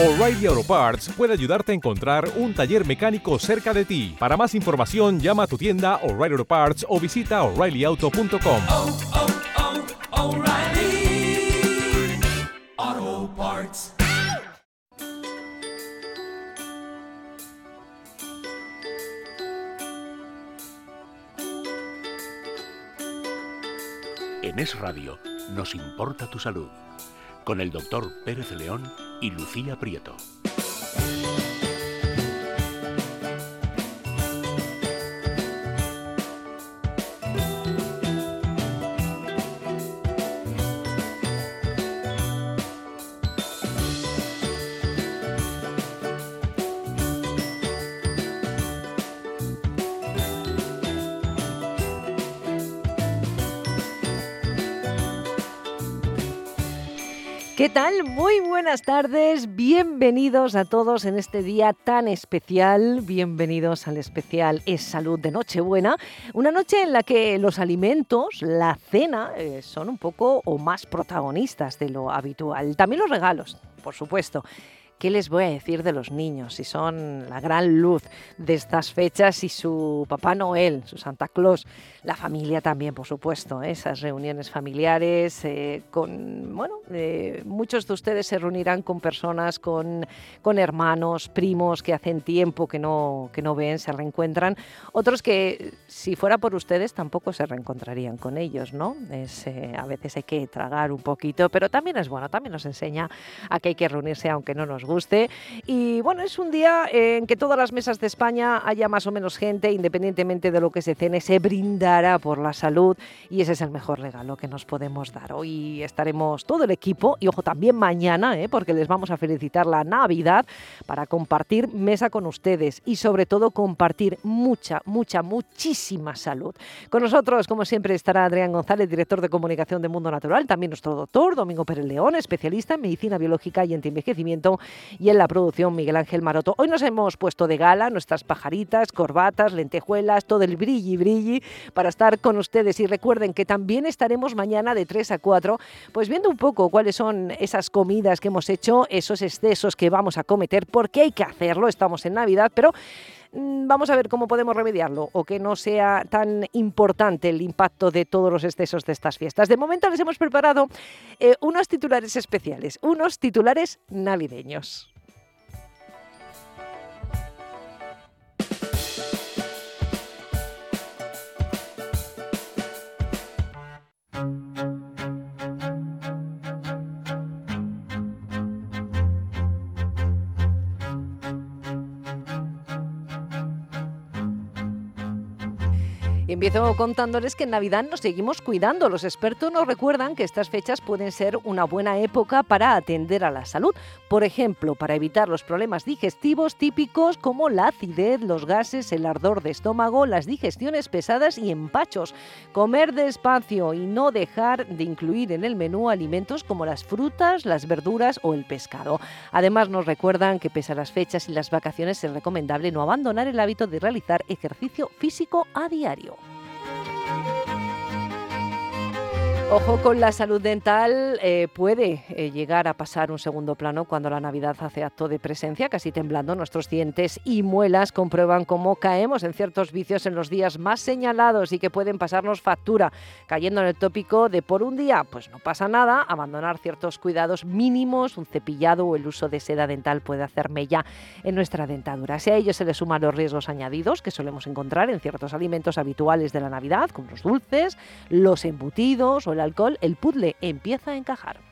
O'Reilly Auto Parts puede ayudarte a encontrar un taller mecánico cerca de ti. Para más información, llama a tu tienda O'Reilly Auto Parts o visita oreillyauto.com. oh, oh, Parts. En Es Radio nos importa tu salud. Con el doctor Pérez León y Lucía Prieto. ¿Qué tal? Muy buenas tardes, bienvenidos a todos en este día tan especial, bienvenidos al especial Es Salud de Nochebuena, una noche en la que los alimentos, la cena, eh, son un poco o más protagonistas de lo habitual, también los regalos, por supuesto. ¿Qué les voy a decir de los niños? Si son la gran luz de estas fechas y su Papá Noel, su Santa Claus, la familia también, por supuesto, ¿eh? esas reuniones familiares, eh, con, bueno, eh, muchos de ustedes se reunirán con personas, con, con hermanos, primos que hacen tiempo que no, que no ven, se reencuentran, otros que si fuera por ustedes tampoco se reencontrarían con ellos, ¿no? Es, eh, a veces hay que tragar un poquito, pero también es bueno, también nos enseña a que hay que reunirse aunque no nos guste. Y bueno, es un día en que todas las mesas de España haya más o menos gente, independientemente de lo que se cene, se por la salud y ese es el mejor regalo que nos podemos dar. Hoy estaremos todo el equipo y ojo también mañana, ¿eh? porque les vamos a felicitar la Navidad para compartir mesa con ustedes y sobre todo compartir mucha, mucha, muchísima salud. Con nosotros, como siempre, estará Adrián González, director de comunicación de Mundo Natural, también nuestro doctor Domingo Pérez León, especialista en medicina biológica y antienvejecimiento y en la producción Miguel Ángel Maroto. Hoy nos hemos puesto de gala nuestras pajaritas, corbatas, lentejuelas, todo el brilli brilli para estar con ustedes y recuerden que también estaremos mañana de 3 a 4 pues viendo un poco cuáles son esas comidas que hemos hecho, esos excesos que vamos a cometer, porque hay que hacerlo, estamos en Navidad, pero mm, vamos a ver cómo podemos remediarlo o que no sea tan importante el impacto de todos los excesos de estas fiestas. De momento les hemos preparado eh, unos titulares especiales, unos titulares navideños. Empiezo contándoles que en Navidad nos seguimos cuidando. Los expertos nos recuerdan que estas fechas pueden ser una buena época para atender a la salud. Por ejemplo, para evitar los problemas digestivos típicos como la acidez, los gases, el ardor de estómago, las digestiones pesadas y empachos. Comer despacio y no dejar de incluir en el menú alimentos como las frutas, las verduras o el pescado. Además, nos recuerdan que pese a las fechas y las vacaciones es recomendable no abandonar el hábito de realizar ejercicio físico a diario. Ojo con la salud dental, eh, puede eh, llegar a pasar un segundo plano cuando la Navidad hace acto de presencia, casi temblando. Nuestros dientes y muelas comprueban cómo caemos en ciertos vicios en los días más señalados y que pueden pasarnos factura, cayendo en el tópico de por un día, pues no pasa nada, abandonar ciertos cuidados mínimos, un cepillado o el uso de seda dental puede hacer mella en nuestra dentadura. Si a ello se le suman los riesgos añadidos que solemos encontrar en ciertos alimentos habituales de la Navidad, como los dulces, los embutidos o el alcohol, el puzzle empieza a encajar.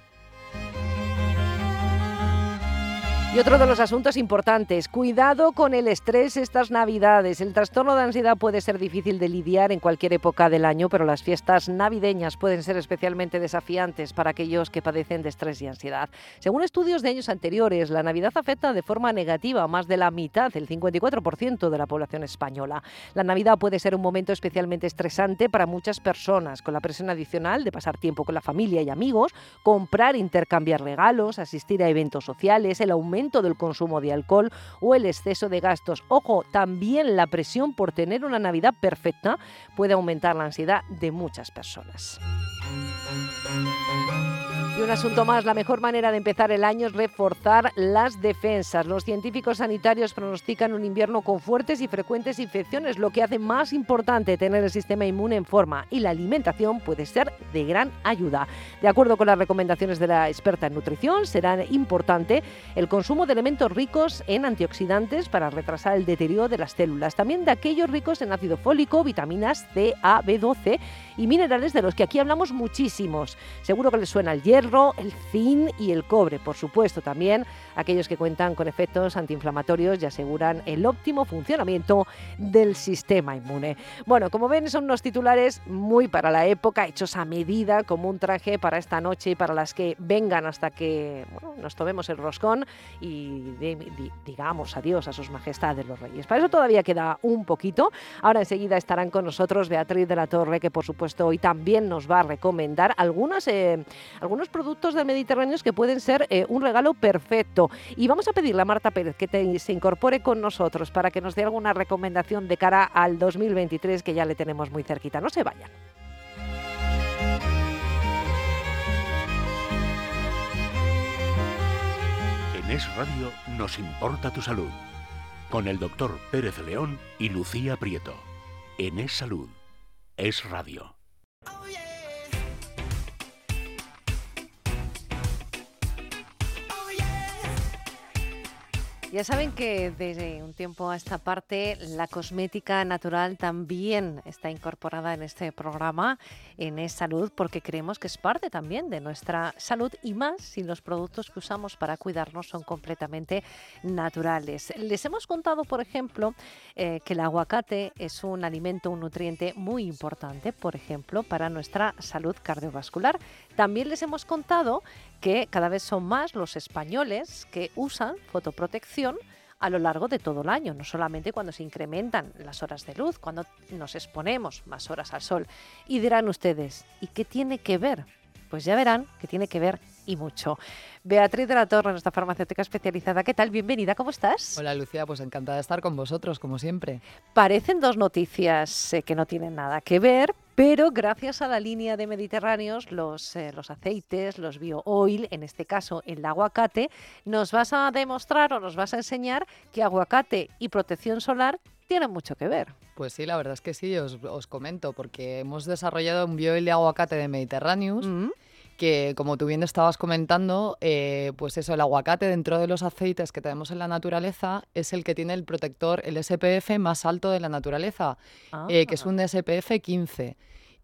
Y otro de los asuntos importantes, cuidado con el estrés estas navidades. El trastorno de ansiedad puede ser difícil de lidiar en cualquier época del año, pero las fiestas navideñas pueden ser especialmente desafiantes para aquellos que padecen de estrés y ansiedad. Según estudios de años anteriores, la Navidad afecta de forma negativa a más de la mitad, el 54% de la población española. La Navidad puede ser un momento especialmente estresante para muchas personas, con la presión adicional de pasar tiempo con la familia y amigos, comprar, intercambiar regalos, asistir a eventos sociales, el aumento del consumo de alcohol o el exceso de gastos. Ojo, también la presión por tener una Navidad perfecta puede aumentar la ansiedad de muchas personas. Y un asunto más, la mejor manera de empezar el año es reforzar las defensas. Los científicos sanitarios pronostican un invierno con fuertes y frecuentes infecciones, lo que hace más importante tener el sistema inmune en forma y la alimentación puede ser de gran ayuda. De acuerdo con las recomendaciones de la experta en nutrición, será importante el consumo de elementos ricos en antioxidantes para retrasar el deterioro de las células, también de aquellos ricos en ácido fólico, vitaminas C, A, B12 y minerales de los que aquí hablamos muchísimos. Seguro que les suena el hierro el zinc y el cobre, por supuesto también aquellos que cuentan con efectos antiinflamatorios y aseguran el óptimo funcionamiento del sistema inmune. Bueno, como ven son unos titulares muy para la época, hechos a medida como un traje para esta noche y para las que vengan hasta que nos tomemos el roscón y digamos adiós a sus majestades los reyes. Para eso todavía queda un poquito. Ahora enseguida estarán con nosotros Beatriz de la Torre, que por supuesto hoy también nos va a recomendar algunas, eh, algunos productos del Mediterráneo que pueden ser eh, un regalo perfecto. Y vamos a pedirle a Marta Pérez que se incorpore con nosotros para que nos dé alguna recomendación de cara al 2023 que ya le tenemos muy cerquita. No se vayan. En Es Radio nos importa tu salud. Con el doctor Pérez León y Lucía Prieto. En Es Salud. Es Radio. Oh yeah. Ya saben que desde un tiempo a esta parte la cosmética natural también está incorporada en este programa, en Salud, porque creemos que es parte también de nuestra salud y más si los productos que usamos para cuidarnos son completamente naturales. Les hemos contado, por ejemplo, eh, que el aguacate es un alimento, un nutriente muy importante, por ejemplo, para nuestra salud cardiovascular. También les hemos contado que cada vez son más los españoles que usan fotoprotección a lo largo de todo el año, no solamente cuando se incrementan las horas de luz, cuando nos exponemos más horas al sol. Y dirán ustedes, ¿y qué tiene que ver? Pues ya verán que tiene que ver y mucho. Beatriz de la Torre, nuestra farmacéutica especializada, ¿qué tal? Bienvenida, ¿cómo estás? Hola Lucía, pues encantada de estar con vosotros, como siempre. Parecen dos noticias que no tienen nada que ver, pero gracias a la línea de Mediterráneos, los, eh, los aceites, los bio-oil, en este caso el aguacate, nos vas a demostrar o nos vas a enseñar que aguacate y protección solar tienen mucho que ver. Pues sí, la verdad es que sí, os, comento, porque hemos desarrollado un bio-oil de aguacate de Mediterráneos. Mm que como tú bien estabas comentando, eh, pues eso, el aguacate dentro de los aceites que tenemos en la naturaleza es el que tiene el protector, el SPF más alto de la naturaleza, eh, que es ah. un SPF 15.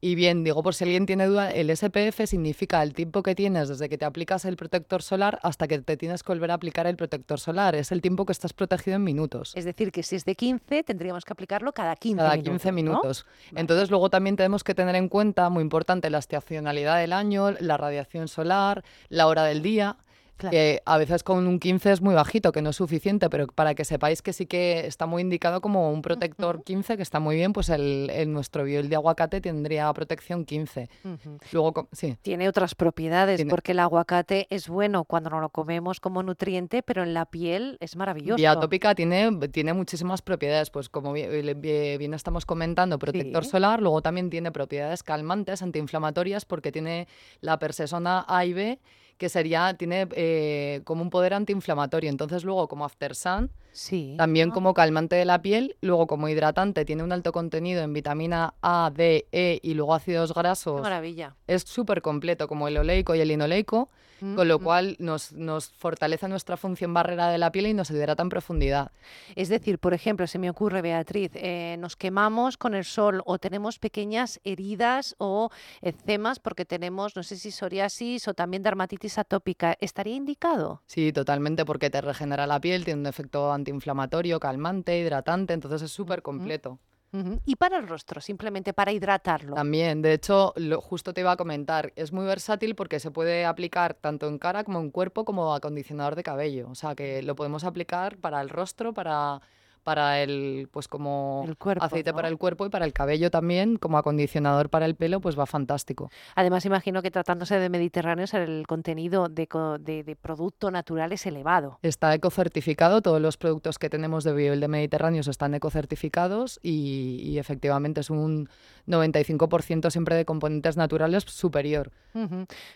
Y bien, digo, por si alguien tiene duda, el SPF significa el tiempo que tienes desde que te aplicas el protector solar hasta que te tienes que volver a aplicar el protector solar. Es el tiempo que estás protegido en minutos. Es decir, que si es de 15, tendríamos que aplicarlo cada 15 cada minutos. 15 minutos. Entonces, luego también tenemos que tener en cuenta, muy importante, la estacionalidad del año, la radiación solar, la hora del día. Que a veces con un 15 es muy bajito, que no es suficiente, pero para que sepáis que sí que está muy indicado como un protector 15, que está muy bien, pues el, nuestro biol de aguacate tendría protección 15. Luego, sí. Tiene otras propiedades, porque el aguacate es bueno cuando no lo comemos como nutriente, pero en la piel es maravilloso. Vía tópica tiene, tiene muchísimas propiedades, pues como bien, bien estamos comentando, protector solar, luego también tiene propiedades calmantes, antiinflamatorias, porque tiene la persesona A y B que sería, tiene eh, como un poder antiinflamatorio. Entonces luego como after sun, sí. también ah. como calmante de la piel, luego como hidratante tiene un alto contenido en vitamina A, D, E y luego ácidos grasos. maravilla. Es súper completo como el oleico y el inoleico con lo cual nos, nos, fortalece nuestra función barrera de la piel y nos hidrata en profundidad. Es decir, por ejemplo, se me ocurre, Beatriz, eh, nos quemamos con el sol o tenemos pequeñas heridas o eczemas porque tenemos, no sé si psoriasis o también dermatitis atópica, ¿estaría indicado? Sí, totalmente, porque te regenera la piel, tiene un efecto antiinflamatorio, calmante, hidratante, entonces es súper completo. Y para el rostro, simplemente para hidratarlo. También, de hecho, lo, justo te iba a comentar, es muy versátil porque se puede aplicar tanto en cara como en cuerpo como acondicionador de cabello. O sea que lo podemos aplicar para el rostro, para para el, pues como El cuerpo, aceite ¿no? para el cuerpo y para el cabello también, como acondicionador para el pelo, pues va fantástico. Además, imagino que tratándose de mediterráneos, el contenido de, de- de producto natural es elevado. Está ecocertificado, todos los productos que tenemos de Bioil de Mediterráneos están ecocertificados y, y efectivamente es un 95% siempre de componentes naturales superior.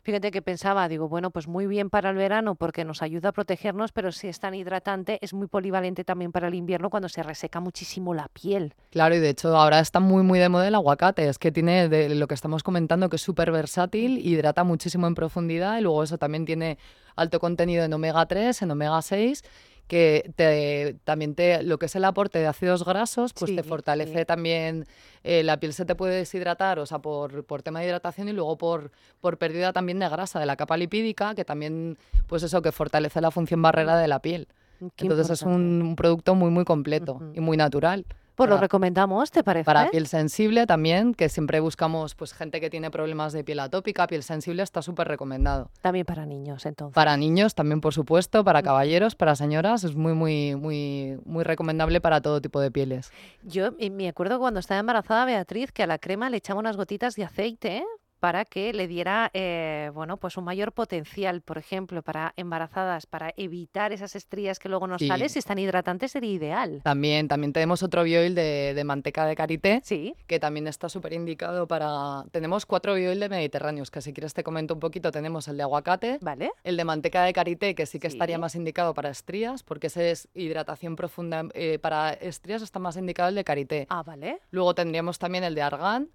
Fíjate que pensaba, digo, bueno, pues muy bien para el verano porque nos ayuda a protegernos, pero si es tan hidratante, es muy polivalente también para el invierno cuando se reseca muchísimo la piel. Claro, y de hecho ahora está muy muy de moda el aguacate, es que tiene de lo que estamos comentando que es súper versátil, hidrata muchísimo en profundidad y luego eso también tiene alto contenido en omega 3, en omega 6 que te, también te, lo que es el aporte de ácidos grasos, pues Sí, te fortalece sí. también, eh, la piel se te puede deshidratar, o sea, por, por tema de hidratación y luego por, por pérdida también de grasa de la capa lipídica, que también, pues eso, que fortalece la función barrera de la piel. Qué Entonces es un, un producto muy, muy completo y muy natural. Pues lo recomendamos, ¿te parece? para piel sensible también, que siempre buscamos pues gente que tiene problemas de piel atópica, piel sensible, está súper recomendado. También para niños, entonces. Para niños también, por supuesto, para caballeros, para señoras, es muy, muy, muy, muy recomendable para todo tipo de pieles. Yo me acuerdo cuando estaba embarazada Beatriz que a la crema le echaba unas gotitas de aceite ¿eh? Para que le diera eh, bueno pues un mayor potencial, por ejemplo, para embarazadas, para evitar esas estrías que luego nos Sí. salen, si están hidratantes sería ideal. También, también tenemos otro bioil de, de manteca de karité, Sí, que también está súper indicado para... Tenemos cuatro bioil de mediterráneos, que si quieres te comento un poquito, tenemos el de aguacate, vale. el de manteca de karité, que sí que estaría más indicado para estrías, porque ese es hidratación profunda. eh, para estrías está más indicado el de karité. Ah, vale. Luego tendríamos también el de argán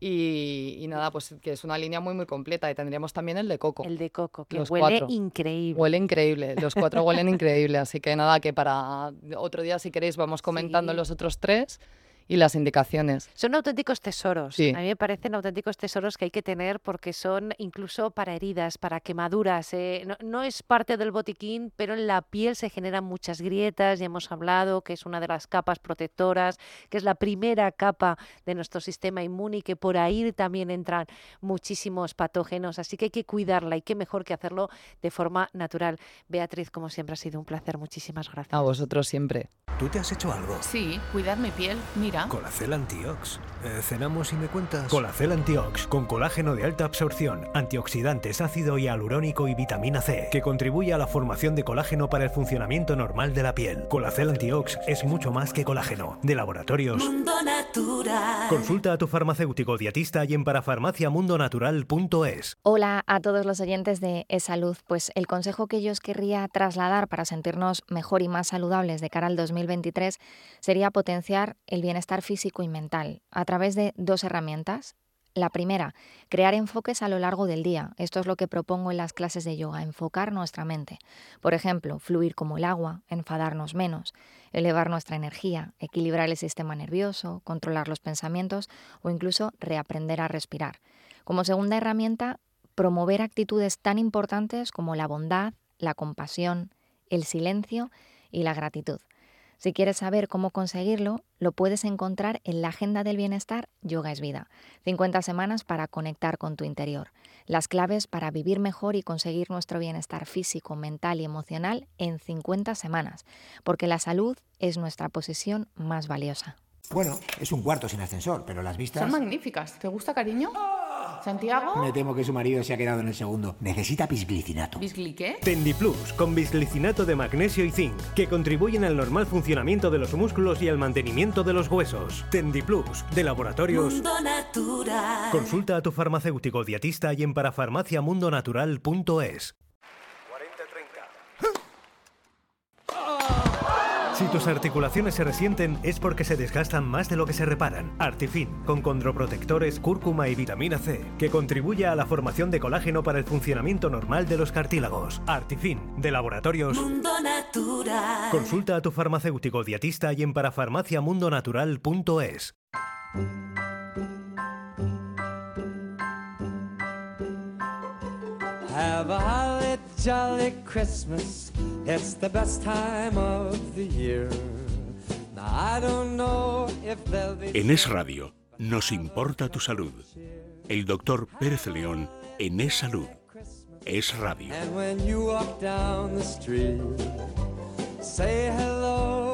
y, y nada, pues que es una línea muy muy completa. Y tendríamos también el de coco. El de coco, que Los huele cuatro. increíble. Huele increíble, los cuatro huelen increíble, así que nada, que para otro día si queréis vamos comentando Sí. los otros tres y las indicaciones. Son auténticos tesoros. Sí. A mí me parecen auténticos tesoros que hay que tener porque son incluso para heridas, para quemaduras. eh, No, no es parte del botiquín, pero en la piel se generan muchas grietas. Ya hemos hablado que es una de las capas protectoras, que es la primera capa de nuestro sistema inmune y que por ahí también entran muchísimos patógenos. Así que hay que cuidarla y qué mejor que hacerlo de forma natural. Beatriz, como siempre, ha sido un placer. Muchísimas gracias. A vosotros siempre. ¿Tú te has hecho algo? Sí, cuidar mi piel. Mira. Colacel Antiox. Eh, ¿Cenamos y me cuentas? Colacel Antiox, con colágeno de alta absorción, antioxidantes, ácido hialurónico y vitamina C, que contribuye a la formación de colágeno para el funcionamiento normal de la piel. Colacel Antiox es mucho más que colágeno. De laboratorios. Mundo Natural. Consulta a tu farmacéutico dietista y en parafarmaciamundonatural.es. Hola a todos los oyentes de E-Salud. Pues el consejo que yo os querría trasladar para sentirnos mejor y más saludables de cara al 2023 sería potenciar el bienestar físico y mental a través de dos herramientas. La primera, crear enfoques a lo largo del día. Esto es lo que propongo en las clases de yoga, enfocar nuestra mente. Por ejemplo, fluir como el agua, enfadarnos menos, elevar nuestra energía, equilibrar el sistema nervioso, controlar los pensamientos o incluso reaprender a respirar. Como segunda herramienta, promover actitudes tan importantes como la bondad, la compasión, el silencio y la gratitud. Si quieres saber cómo conseguirlo, lo puedes encontrar en la Agenda del Bienestar Yoga es Vida. 50 semanas para conectar con tu interior. Las claves para vivir mejor y conseguir nuestro bienestar físico, mental y emocional en 50 semanas, porque la salud es nuestra posesión más valiosa. Bueno, es un cuarto sin ascensor, pero las vistas... Son magníficas. ¿Te gusta, cariño? ¿Santiago? Me temo que su marido se ha quedado en el segundo. Necesita bisglicinato. ¿Bisgli qué? Tendiplus, con bisglicinato de magnesio y zinc, que contribuyen al normal funcionamiento de los músculos y al mantenimiento de los huesos. Tendiplus, de laboratorios. Mundo Natural. Consulta a tu farmacéutico dietista y en parafarmaciamundonatural.es. Si tus articulaciones se resienten es porque se desgastan más de lo que se reparan. Artifin, con condroprotectores, cúrcuma y vitamina C, que contribuye a la formación de colágeno para el funcionamiento normal de los cartílagos. Artifin, de laboratorios. Mundo Natural. Consulta a tu farmacéutico dietista y en parafarmaciamundonatural.es. Have a holly jolly Christmas. It's the best time of the year. Now I don't know if there'll be En Es Radio, nos importa tu salud. El doctor Pérez León en Es Salud. Es Radio. And when you walk down the street, say hello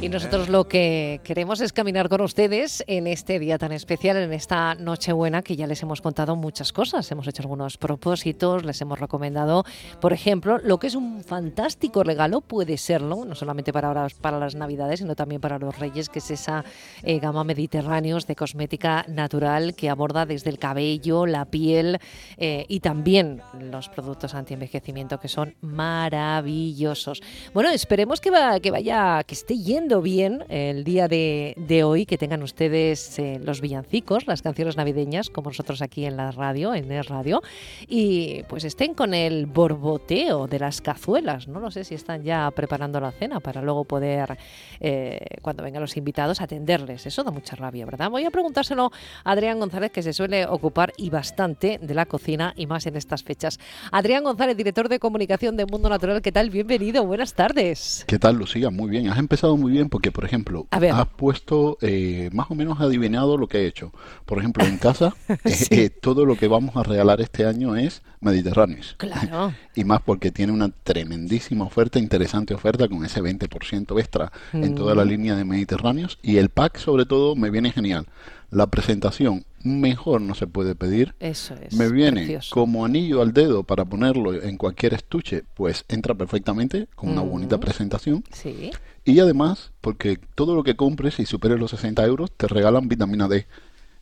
Y nosotros lo que queremos es caminar con ustedes en este día tan especial, en esta Nochebuena, que ya les hemos contado muchas cosas. Hemos hecho algunos propósitos, les hemos recomendado, por ejemplo, lo que es un fantástico regalo, puede serlo, no solamente para, ahora, para las Navidades, sino también para los Reyes, que es esa eh, gama Mediterráneos de cosmética natural que aborda desde el cabello, la piel eh, y también los productos anti-envejecimiento que son maravillosos. Bueno, esperemos que, va, que vaya, que esté yendo bien el día de, de hoy, que tengan ustedes eh, los villancicos, las canciones navideñas, como nosotros aquí en la radio, en el radio, y pues estén con el borboteo de las cazuelas. No lo sé si están ya preparando la cena para luego poder, eh, cuando vengan los invitados, atenderles. Eso da mucha rabia, ¿verdad? Voy a preguntárselo a Adrián González, que se suele ocupar y bastante de la cocina y más en estas fechas. Adrián González, director de comunicación de Mundo Natural, ¿qué tal? Bienvenido, buenas tardes. ¿Qué tal, Lucía? Muy bien. Has empezado muy bien porque, por ejemplo, has puesto eh, más o menos adivinado lo que he hecho. Por ejemplo, en casa, eh, eh, todo lo que vamos a regalar este año es Mediterráneos. Claro. y más porque tiene una tremendísima oferta, interesante oferta con ese 20% extra en toda la Mm. línea de Mediterráneos. Y el pack, sobre todo, me viene genial. La presentación mejor no se puede pedir. Eso es. Me viene precioso. como anillo al dedo para ponerlo en cualquier estuche, pues entra perfectamente con una Mm. bonita presentación. Sí. Y además, porque todo lo que compres y superes los 60 euros, te regalan vitamina D.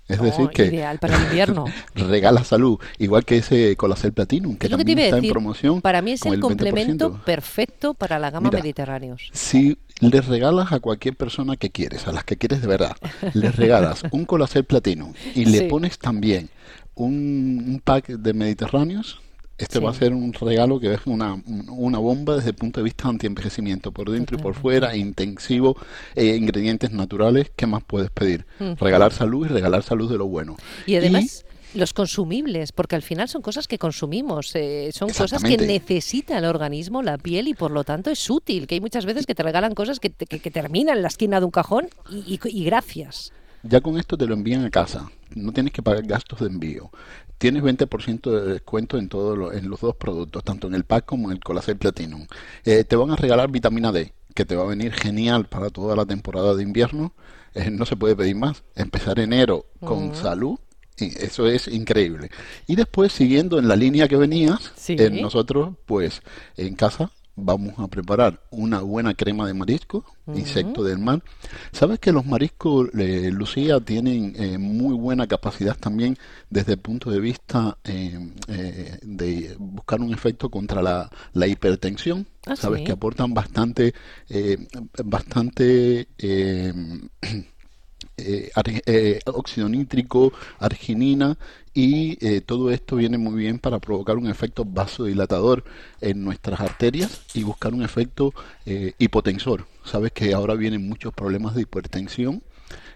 Es decir, que ideal para el invierno. regala salud, igual que ese Colacel Platinum, que Es que también a está decir. en promoción. Para mí es el, 20%. complemento perfecto para la gama Mira, Mediterráneos. Si le regalas a cualquier persona que quieres, a las que quieres de verdad, les regalas un Colacel Platinum y le Sí. pones también un, un pack de Mediterráneos, este va a ser un regalo que es una, una bomba desde el punto de vista anti-envejecimiento, por dentro y por fuera, intensivo, eh, ingredientes naturales, ¿qué más puedes pedir? Regalar salud y regalar salud de lo bueno. Y además los consumibles, porque al final son cosas que consumimos, eh, son cosas que necesita el organismo, la piel, y por lo tanto es útil, que hay muchas veces que te regalan cosas que, que, que terminan en la esquina de un cajón y, y- y gracias. Ya con esto te lo envían a casa. No tienes que pagar gastos de envío. Tienes 20% de descuento en, todo lo- en los dos productos, tanto en el pack como en el Colacel Platinum. Eh, te van a regalar vitamina D, que te va a venir genial para toda la temporada de invierno. Eh, no se puede pedir más. Empezar enero con salud. Y eso es increíble. Y después, siguiendo en la línea que venías, Sí. eh, nosotros, pues, en casa vamos a preparar una buena crema de marisco, insecto del mar. Sabes que los mariscos, eh, Lucía, tienen eh, muy buena capacidad también desde el punto de vista eh, eh, de buscar un efecto contra la, la hipertensión. Ah, Sabes sí. que aportan bastante, bastante eh, eh, ar- eh, óxido nítrico, arginina y eh, todo esto viene muy bien para provocar un efecto vasodilatador en nuestras arterias y buscar un efecto eh, hipotensor. Sabes que ahora vienen muchos problemas de hipertensión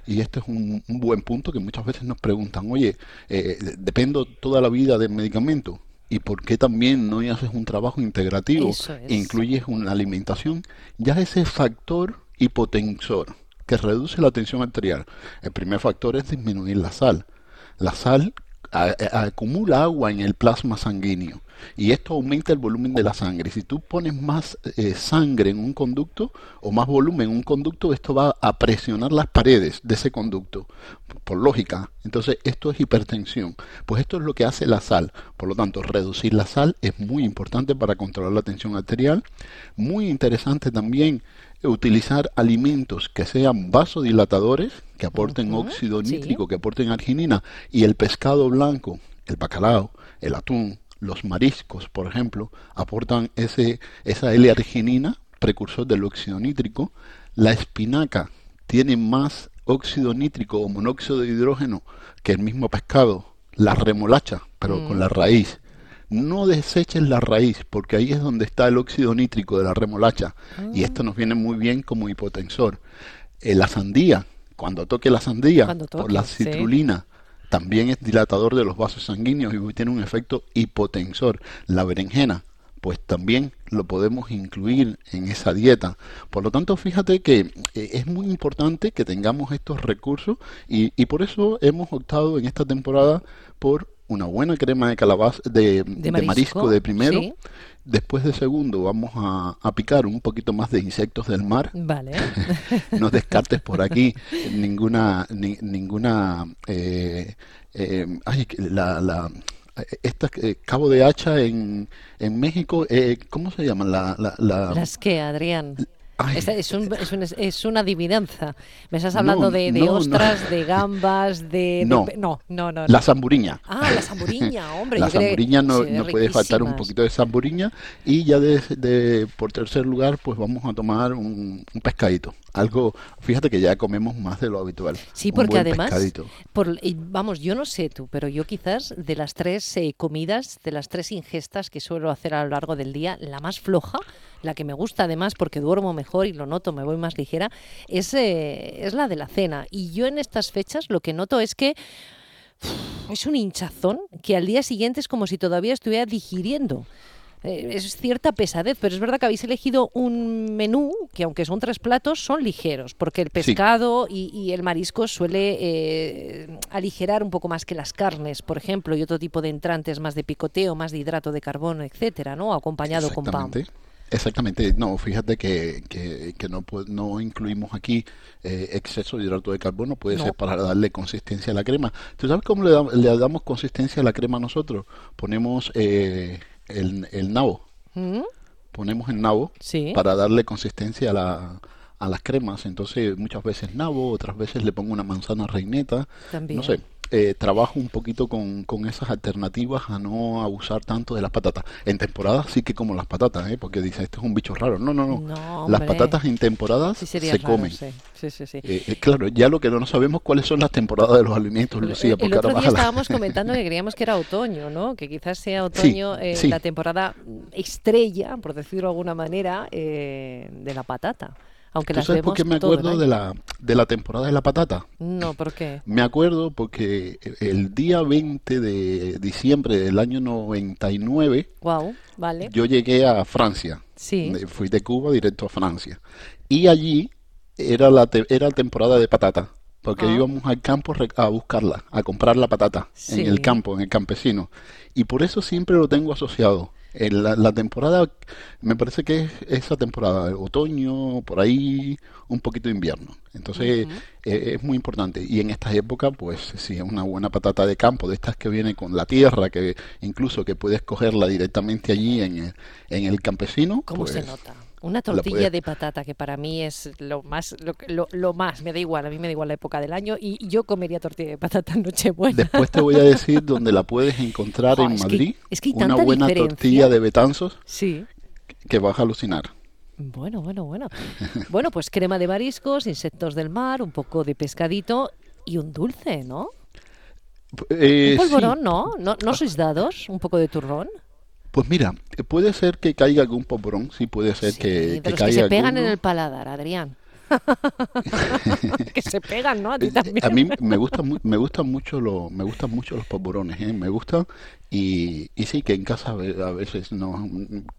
y este es un, un buen punto que muchas veces nos preguntan, oye, eh, dependo toda la vida del medicamento. ¿Y por qué también no haces un trabajo integrativo es. e incluyes una alimentación? Ya ese factor hipotensor que reduce la tensión arterial. El primer factor es disminuir la sal. La sal a- acumula agua en el plasma sanguíneo y esto aumenta el volumen de la sangre. Si tú pones más eh, sangre en un conducto o más volumen en un conducto, esto va a presionar las paredes de ese conducto, por lógica. Entonces, esto es hipertensión. Pues esto es lo que hace la sal. Por lo tanto, reducir la sal es muy importante para controlar la tensión arterial. Muy interesante también utilizar alimentos que sean vasodilatadores, que aporten óxido sí. nítrico, que aporten arginina, y el pescado blanco, el bacalao, el atún, los mariscos, por ejemplo, aportan ese, esa L-arginina, precursor del óxido nítrico. La espinaca tiene más óxido nítrico o monóxido de hidrógeno que el mismo pescado. La remolacha, pero Mm. con la raíz. No deseches la raíz, porque ahí es donde está el óxido nítrico de la remolacha. Y esto nos viene muy bien como hipotensor. Eh, la sandía, cuando toque la sandía, por la sí. citrulina, también es dilatador de los vasos sanguíneos y tiene un efecto hipotensor. La berenjena, pues también lo podemos incluir en esa dieta. Por lo tanto, fíjate que eh, es muy importante que tengamos estos recursos y, y por eso hemos optado en esta temporada por una buena crema de calabaza, de, de marisco, marisco, de primero. sí. Después de segundo vamos a, a picar un poquito más de insectos del mar. Vale. no descartes por aquí ninguna ni- ninguna eh, eh, ay, que la, la esta eh, cabo de hacha en, en México eh, ¿cómo se llama? la, la, la- ¿Las qué, Adrián? Esta es, un- es un- es una adivinanza. Me estás No, hablando de, de no, no. ostras, de gambas, de, No. no, no, no, la zamburiña Ah, la zamburiña, hombre. la zamburiña no, puede faltar un poquito de zamburiña y ya de, de- por tercer lugar pues vamos a tomar un, un pescadito algo fíjate que ya comemos más de lo habitual Sí, porque además, por, vamos, yo no sé tú, pero yo quizás de las tres eh, comidas, de las tres ingestas que suelo hacer a lo largo del día, la más floja, la que me gusta además porque duermo mejor y lo noto, me voy más ligera, es, eh, es la de la cena. Y yo en estas fechas lo que noto es que es un hinchazón que al día siguiente es como si todavía estuviera digiriendo. Eh, es cierta pesadez, pero es verdad que habéis elegido un menú que, aunque son tres platos, son ligeros, porque el pescado y, y el marisco suele eh, aligerar un poco más que las carnes, por ejemplo, y otro tipo de entrantes más de picoteo, más de hidrato de carbono, etcétera, ¿no? Acompañado con pan. Exactamente. No, fíjate que, que, que no, no incluimos aquí eh, exceso de hidrato de carbono, puede No. ser para darle consistencia a la crema. ¿Tú sabes cómo le, dam- le damos consistencia a la crema nosotros? Ponemos eh, el, el nabo, ¿Mm? ponemos el nabo Sí. para darle consistencia a, la, a las cremas. Entonces, muchas veces nabo, otras veces le pongo una manzana reineta. También. No sé, eh, trabajo un poquito con, con esas alternativas a no abusar tanto de las patatas. En temporada sí que como las patatas, ¿eh? porque dice, esto es un bicho raro. No, no, no. No, las patatas en temporadas Sí, se raro, comen. sí. Sí. Eh, eh, claro, ya lo que no sabemos cuáles son las temporadas de los alimentos, Lucía, El porque otro ahora día estábamos comentando que creíamos que era otoño, ¿no? Que quizás sea otoño eh, la temporada estrella, por decirlo de alguna manera, eh, de la patata. Aunque ¿Tú las sabes vemos por qué me acuerdo de la, de la temporada de la patata? No, ¿por qué? Me acuerdo porque el día 20 de diciembre del año 99 Wow, vale. yo llegué a Francia. Sí. Fui de Cuba directo a Francia. Y allí era la te- era temporada de patata, porque Ah. íbamos al campo a buscarla, a comprar la patata Sí. en el campo, en el campesino. Y por eso siempre lo tengo asociado. En la, la temporada, me parece que es esa temporada, otoño, por ahí, un poquito de invierno. Entonces, eh, es muy importante. Y en esta época, pues, si es una buena patata de campo, de estas que viene con la tierra, que incluso que puedes cogerla directamente allí en el, en el campesino. ¿Cómo se pues, nota? Una la tortilla puedes- de patata que para mí es lo más, lo, que- lo, lo más, me da igual, a mí me da igual la época del año y yo comería tortilla de patata en Nochebuena. Después te voy a decir dónde la puedes encontrar Jo, en es que- Madrid. es que hay una tanta buena diferencia. tortilla de Betanzos Sí. que vas a alucinar. Bueno, bueno, bueno. Bueno, pues crema de mariscos, insectos del mar, un poco de pescadito y un dulce, ¿no? Eh, un sí, polvorón, ¿no? ¿no? ¿No sois dados? ¿Un poco de turrón? Pues mira, eh, puede ser que caiga algún polvorón, sí puede ser Sí, que, de que los que caiga se pegan en el paladar, Adrián. que se pegan, ¿no? A ti también. Eh, A mí me gustan mucho los me gustan mucho los polvorones, ¿eh? me gustan y, y sí que en casa a ve- a veces nos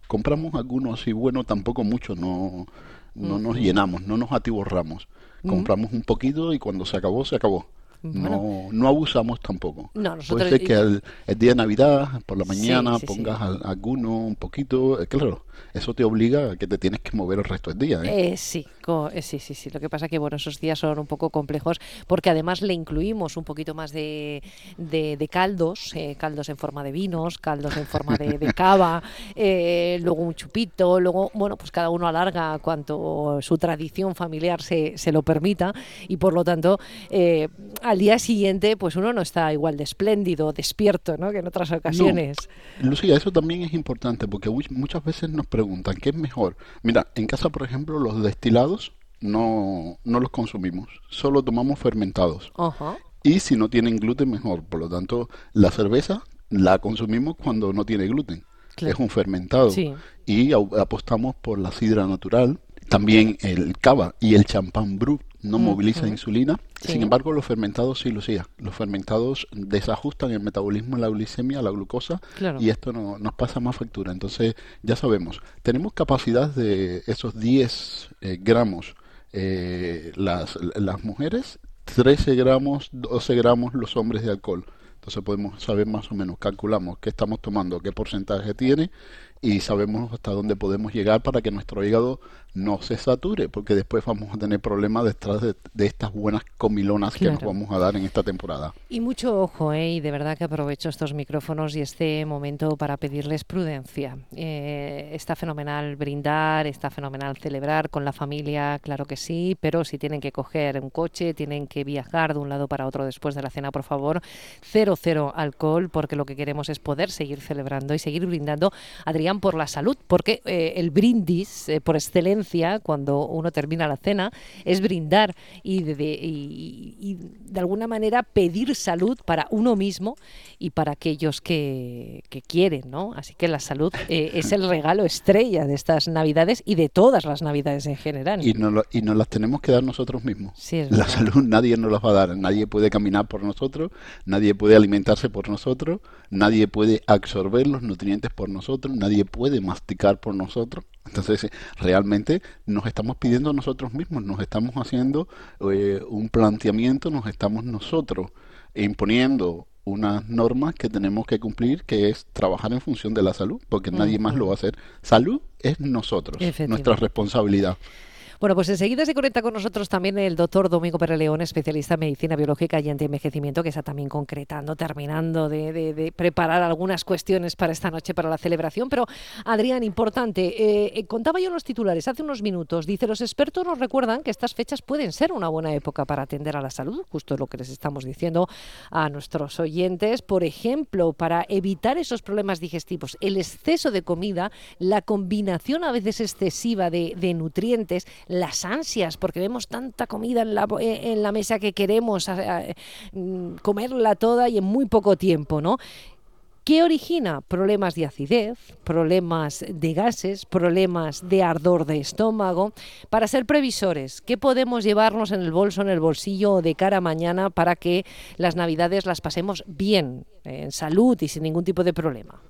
compramos algunos y bueno tampoco mucho no no nos llenamos, no nos atiborramos, compramos un poquito y cuando se acabó se acabó. Bueno. No, no abusamos tampoco. No, nosotros- Puede ser que el, el día de Navidad, por la mañana, sí, sí. pongas al- alguno un poquito. eh, claro, eso te obliga a que te tienes que mover el resto del día. ¿eh? Eh, sí, eh, sí, sí, sí. Lo que pasa que bueno, esos días son un poco complejos porque además le incluimos un poquito más de, de- de caldos, eh, caldos en forma de vinos, caldos en forma de, de cava, luego un chupito, luego, bueno, pues cada uno alarga cuanto su tradición familiar se, se lo permita y por lo tanto eh, al día siguiente pues uno no está igual de espléndido, despierto, ¿no? Que en otras ocasiones. Lucía, eso también es importante porque much- muchas veces nos preguntan qué es mejor. Mira, en casa, por ejemplo, los destilados no, no los consumimos, solo tomamos fermentados. Ajá. Y si no tienen gluten, mejor. Por lo tanto, la cerveza la consumimos cuando no tiene gluten. Claro. Es un fermentado. Sí. Y apostamos por la sidra natural. También el cava y el champán brut no moviliza Ujú. insulina. Sí. Sin embargo, los fermentados sí, Lucía. Los fermentados desajustan el metabolismo, la glicemia, la glucosa. Claro. Y esto no- nos pasa más factura. Entonces, ya sabemos, tenemos capacidad de esos 10 eh, gramos eh, las, las mujeres, 13 gramos, 12 gramos los hombres de alcohol. Entonces podemos saber más o menos, calculamos qué estamos tomando, qué porcentaje tiene y sabemos hasta dónde podemos llegar para que nuestro hígado no se sature, porque después vamos a tener problemas detrás de, estas buenas comilonas que nos vamos a dar en esta temporada. Y mucho ojo, ¿eh? y de verdad que aprovecho estos micrófonos y este momento para pedirles prudencia. Eh, está fenomenal brindar, está fenomenal celebrar con la familia, claro que sí, pero si tienen que coger un coche, tienen que viajar de un lado para otro después de la cena, por favor, cero, cero alcohol, porque lo que queremos es poder seguir celebrando y seguir brindando, Adrián, por la salud, porque eh, el brindis, eh, por excelencia, cuando uno termina la cena es brindar y de, de alguna manera pedir salud para uno mismo y para aquellos que, quieren, ¿no? Así que la salud eh, es el regalo estrella de estas Navidades y de todas las Navidades en general. Y, no y nos las tenemos que dar nosotros mismos. la salud nadie nos las va a dar, nadie puede caminar por nosotros, nadie puede alimentarse por nosotros, nadie puede absorber los nutrientes por nosotros, nadie puede masticar por nosotros. Entonces, realmente nos estamos pidiendo a nosotros mismos, nos estamos haciendo eh, un planteamiento, nos estamos nosotros imponiendo unas normas que tenemos que cumplir, que es trabajar en función de la salud, porque nadie más lo va a hacer. Salud es nosotros, nuestra responsabilidad. Bueno, pues enseguida se conecta con nosotros también el doctor Domingo Pérez León, especialista en medicina biológica y antienvejecimiento, que está también concretando, terminando de, preparar algunas cuestiones para esta noche, para la celebración. Pero, Adrián, importante, eh, eh, contaba yo los titulares hace unos minutos. Dice, los expertos nos recuerdan que estas fechas pueden ser una buena época para atender a la salud, justo lo que les estamos diciendo a nuestros oyentes. Por ejemplo, para evitar esos problemas digestivos, el exceso de comida, la combinación a veces excesiva de nutrientes, las ansias, porque vemos tanta comida en la, eh, en la mesa que queremos mm, comerla toda y en muy poco tiempo, ¿no? ¿Qué origina? Problemas de acidez, problemas de gases, problemas de ardor de estómago. Para ser previsores, ¿qué podemos llevarnos en el bolso, en el bolsillo de cara a mañana para que las navidades las pasemos bien, en salud y sin ningún tipo de problema?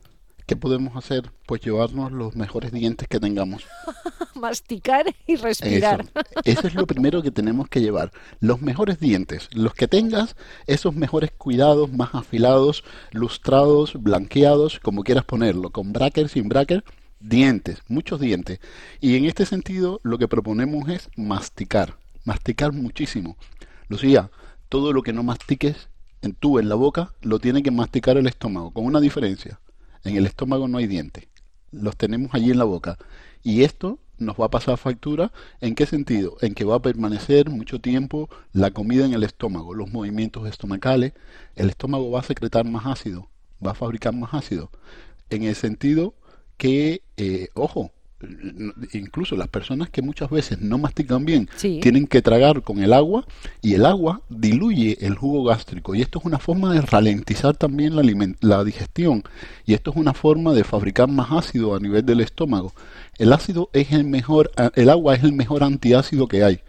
¿Qué podemos hacer? Pues llevarnos los mejores dientes que tengamos. Masticar y respirar. Eso. es lo primero que tenemos que llevar. Los mejores dientes. Los que tengas, esos mejores cuidados, más afilados, lustrados, blanqueados, como quieras ponerlo, con bracker, sin bracker, dientes, muchos dientes. Y en este sentido, lo que proponemos es masticar. Masticar muchísimo. Lucía, todo lo que no mastiques en tú en la boca, lo tiene que masticar el estómago, con una diferencia en el estómago no hay dientes. Los tenemos allí en la boca. Y esto nos va a pasar factura. ¿En qué sentido? En que va a permanecer mucho tiempo la comida en el estómago, los movimientos estomacales. El estómago va a secretar más ácido, va a fabricar más ácido. En el sentido que, eh, ojo, incluso las personas que muchas veces no mastican bien tienen que tragar con el agua y el agua diluye el jugo gástrico y esto es una forma de ralentizar también la, la digestión y esto es una forma de fabricar más ácido a nivel del estómago. El ácido es el mejor, el agua es el mejor antiácido que hay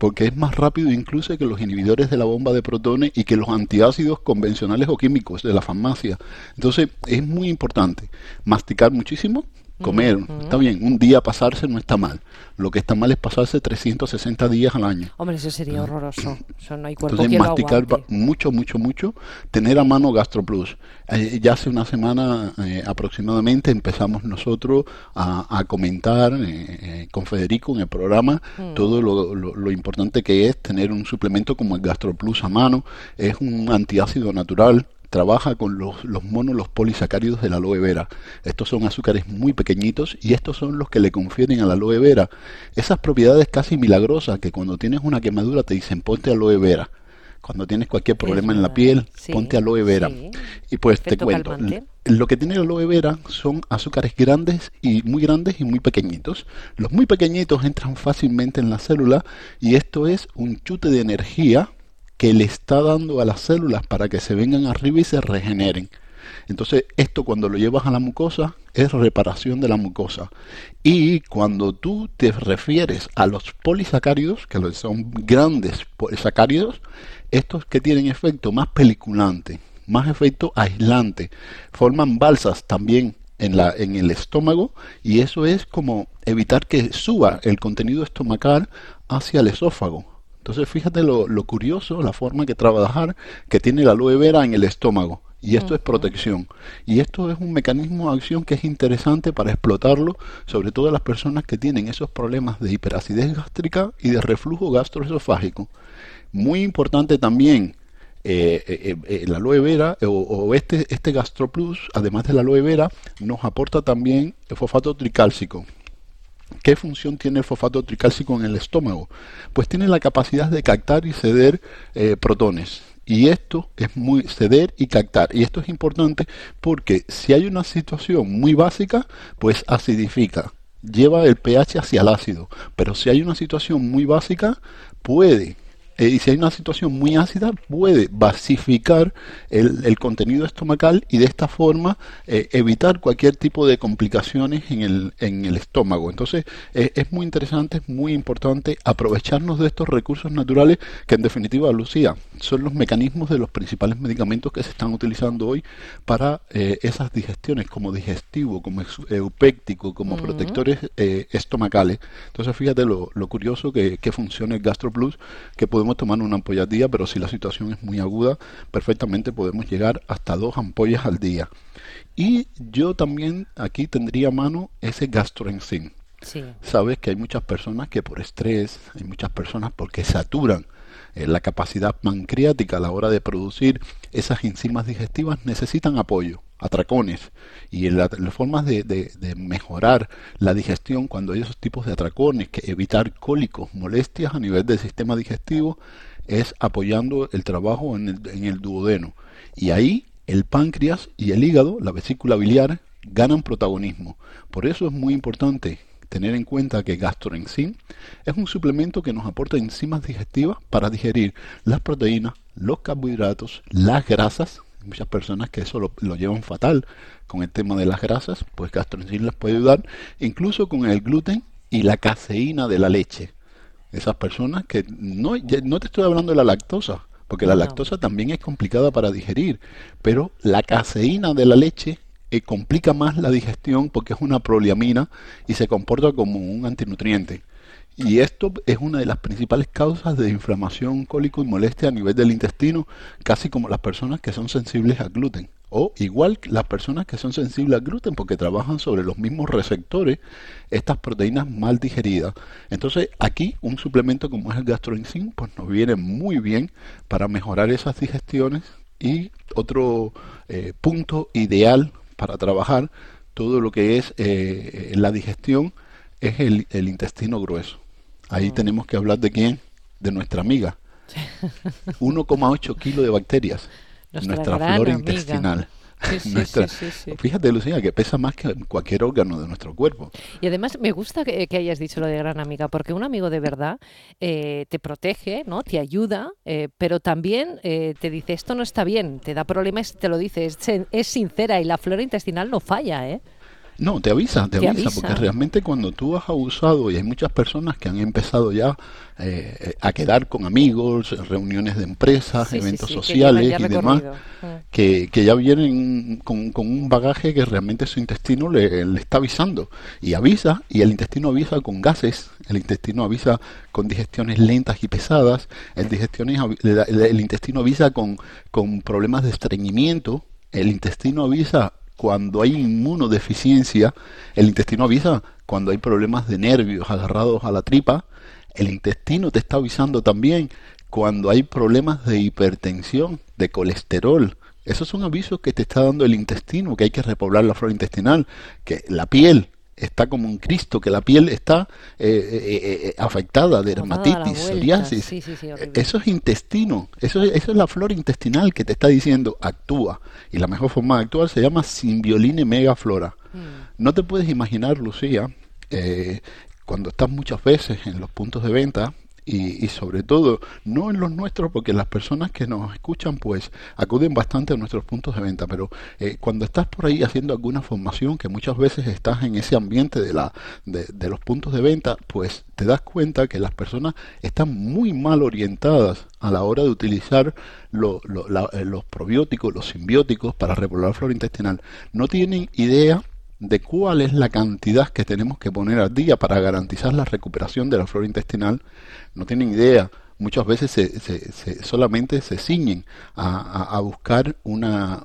porque es más rápido incluso que los inhibidores de la bomba de protones y que los antiácidos convencionales o químicos de la farmacia. Entonces es muy importante masticar muchísimo, comer, está bien, un día pasarse no está mal. Lo que está mal es pasarse 360 días al año. Hombre, eso sería horroroso. Eso no hay cuerpo Entonces, masticar mucho, mucho, mucho. Tener a mano GastroPlus. Eh, ya hace una semana eh, aproximadamente empezamos nosotros a, comentar eh, con Federico en el programa mm. todo lo, lo, importante que es tener un suplemento como el GastroPlus a mano. Es un antiácido natural trabaja con los, los monos, los polisacáridos de la aloe vera. Estos son azúcares muy pequeñitos y estos son los que le confieren a la aloe vera esas propiedades casi milagrosas que cuando tienes una quemadura te dicen ponte aloe vera. Cuando tienes cualquier problema en la piel, ponte aloe vera. Y pues te cuento, lo que tiene la aloe vera son azúcares grandes y muy grandes y muy pequeñitos. Los muy pequeñitos entran fácilmente en la célula y esto es un chute de energía que le está dando a las células para que se vengan arriba y se regeneren. Entonces, esto cuando lo llevas a la mucosa es reparación de la mucosa. Y cuando tú te refieres a los polisacáridos, que son grandes polisacáridos, estos que tienen efecto más peliculante, más efecto aislante, forman balsas también en, en el estómago y eso es como evitar que suba el contenido estomacal hacia el esófago. Entonces fíjate lo, curioso, la forma que trabajar que tiene la aloe vera en el estómago. y esto es protección. Y esto es un mecanismo de acción que es interesante para explotarlo, sobre todo las personas que tienen esos problemas de hiperacidez gástrica y de reflujo gastroesofágico. Muy importante también eh, eh, eh, la aloe vera o, este, este GastroPlus, además de la aloe vera, nos aporta también el fosfato tricálcico. ¿Qué función tiene el fosfato tricálcico en el estómago? Pues tiene la capacidad de captar y ceder protones. Y esto es muy ceder y captar. Y esto es importante porque si hay una situación muy básica, pues acidifica. Lleva el pH hacia el ácido. Pero si hay una situación muy básica, puede eh, y si hay una situación muy ácida, puede basificar el, contenido estomacal y de esta forma eh, evitar cualquier tipo de complicaciones en el, en el estómago. Entonces, eh, es muy interesante, es muy importante aprovecharnos de estos recursos naturales que en definitiva, Lucía, son los mecanismos de los principales medicamentos que se están utilizando hoy para esas digestiones, como digestivo, como eupéctico, como protectores estomacales. Entonces, fíjate lo, curioso que, que funciona el GastroPlus, que podemos tomar una ampolla al día, pero si la situación es muy aguda, perfectamente podemos llegar hasta dos ampollas al día. Y yo también aquí tendría a mano ese gastroenzim. Sabes que hay muchas personas que por estrés, hay muchas personas porque saturan eh, la capacidad pancreática a la hora de producir esas enzimas digestivas necesitan apoyo atracones y las formas de, mejorar la digestión cuando hay esos tipos de atracones, que evitar cólicos, molestias a nivel del sistema digestivo, es apoyando el trabajo en el, en el duodeno. Y ahí el páncreas y el hígado, la vesícula biliar, ganan protagonismo. Por eso es muy importante tener en cuenta que gastroenzim es un suplemento que nos aporta enzimas digestivas para digerir las proteínas, los carbohidratos, las grasas, muchas personas que eso lo, llevan fatal con el tema de las grasas, pues gastroenzim les puede ayudar, incluso con el gluten y la caseína de la leche. Esas personas que no, no te estoy hablando de la lactosa, porque la lactosa también es complicada para digerir, pero la caseína de la leche eh, complica más la digestión porque es una proliamina y se comporta como un antinutriente. Y esto es una de las principales causas de inflamación, cólico y molestia a nivel del intestino, casi como las personas que son sensibles al gluten. O igual las personas que son sensibles al gluten porque trabajan sobre los mismos receptores, estas proteínas mal digeridas. Entonces aquí un suplemento como es el gastroenzim pues nos viene muy bien para mejorar esas digestiones y otro eh, punto ideal para trabajar todo lo que es eh, la digestión es el intestino grueso. Ahí mm. tenemos que hablar de quién, de nuestra amiga. 1,8 kilos de bacterias. Nuestra, flora intestinal. fíjate, Lucía, que pesa más que cualquier órgano de nuestro cuerpo. Y además me gusta que, hayas dicho lo de gran amiga, porque un amigo de verdad eh, te protege, ¿no? te ayuda, eh, pero también eh, te dice esto no está bien, te da problemas, te lo dice, es, es sincera y la flora intestinal no falla. ¿eh? No, te avisa, te, avisa, porque realmente cuando tú has abusado, y hay muchas personas que han empezado ya eh, a quedar con amigos, reuniones de empresas, eventos sociales y demás, ah. que, que, ya vienen con, un bagaje que realmente su intestino le, está avisando. Y avisa, y el intestino avisa con gases, el intestino avisa con digestiones lentas y pesadas, el, el intestino avisa con, con problemas de estreñimiento, el intestino avisa cuando hay inmunodeficiencia, el intestino avisa cuando hay problemas de nervios agarrados a la tripa, el intestino te está avisando también cuando hay problemas de hipertensión, de colesterol. Esos son avisos que te está dando el intestino, que hay que repoblar la flora intestinal, que la piel está como un Cristo, que la piel está eh, eh, eh, afectada de dermatitis, psoriasis. eso es intestino, eso es, eso es la flora intestinal que te está diciendo actúa. Y la mejor forma de actuar se llama simbioline megaflora. Mm. No te puedes imaginar, Lucía, cuando estás muchas veces en los puntos de venta, y, sobre todo no en los nuestros porque las personas que nos escuchan pues acuden bastante a nuestros puntos de venta pero eh, cuando estás por ahí haciendo alguna formación que muchas veces estás en ese ambiente de la de, los puntos de venta pues te das cuenta que las personas están muy mal orientadas a la hora de utilizar eh, los probióticos los simbióticos para repoblar la flora intestinal. No tienen idea de cuál es la cantidad que tenemos que poner al día para garantizar la recuperación de la flora intestinal, no tienen idea. Muchas veces se, se- solamente se ciñen a, a- buscar una,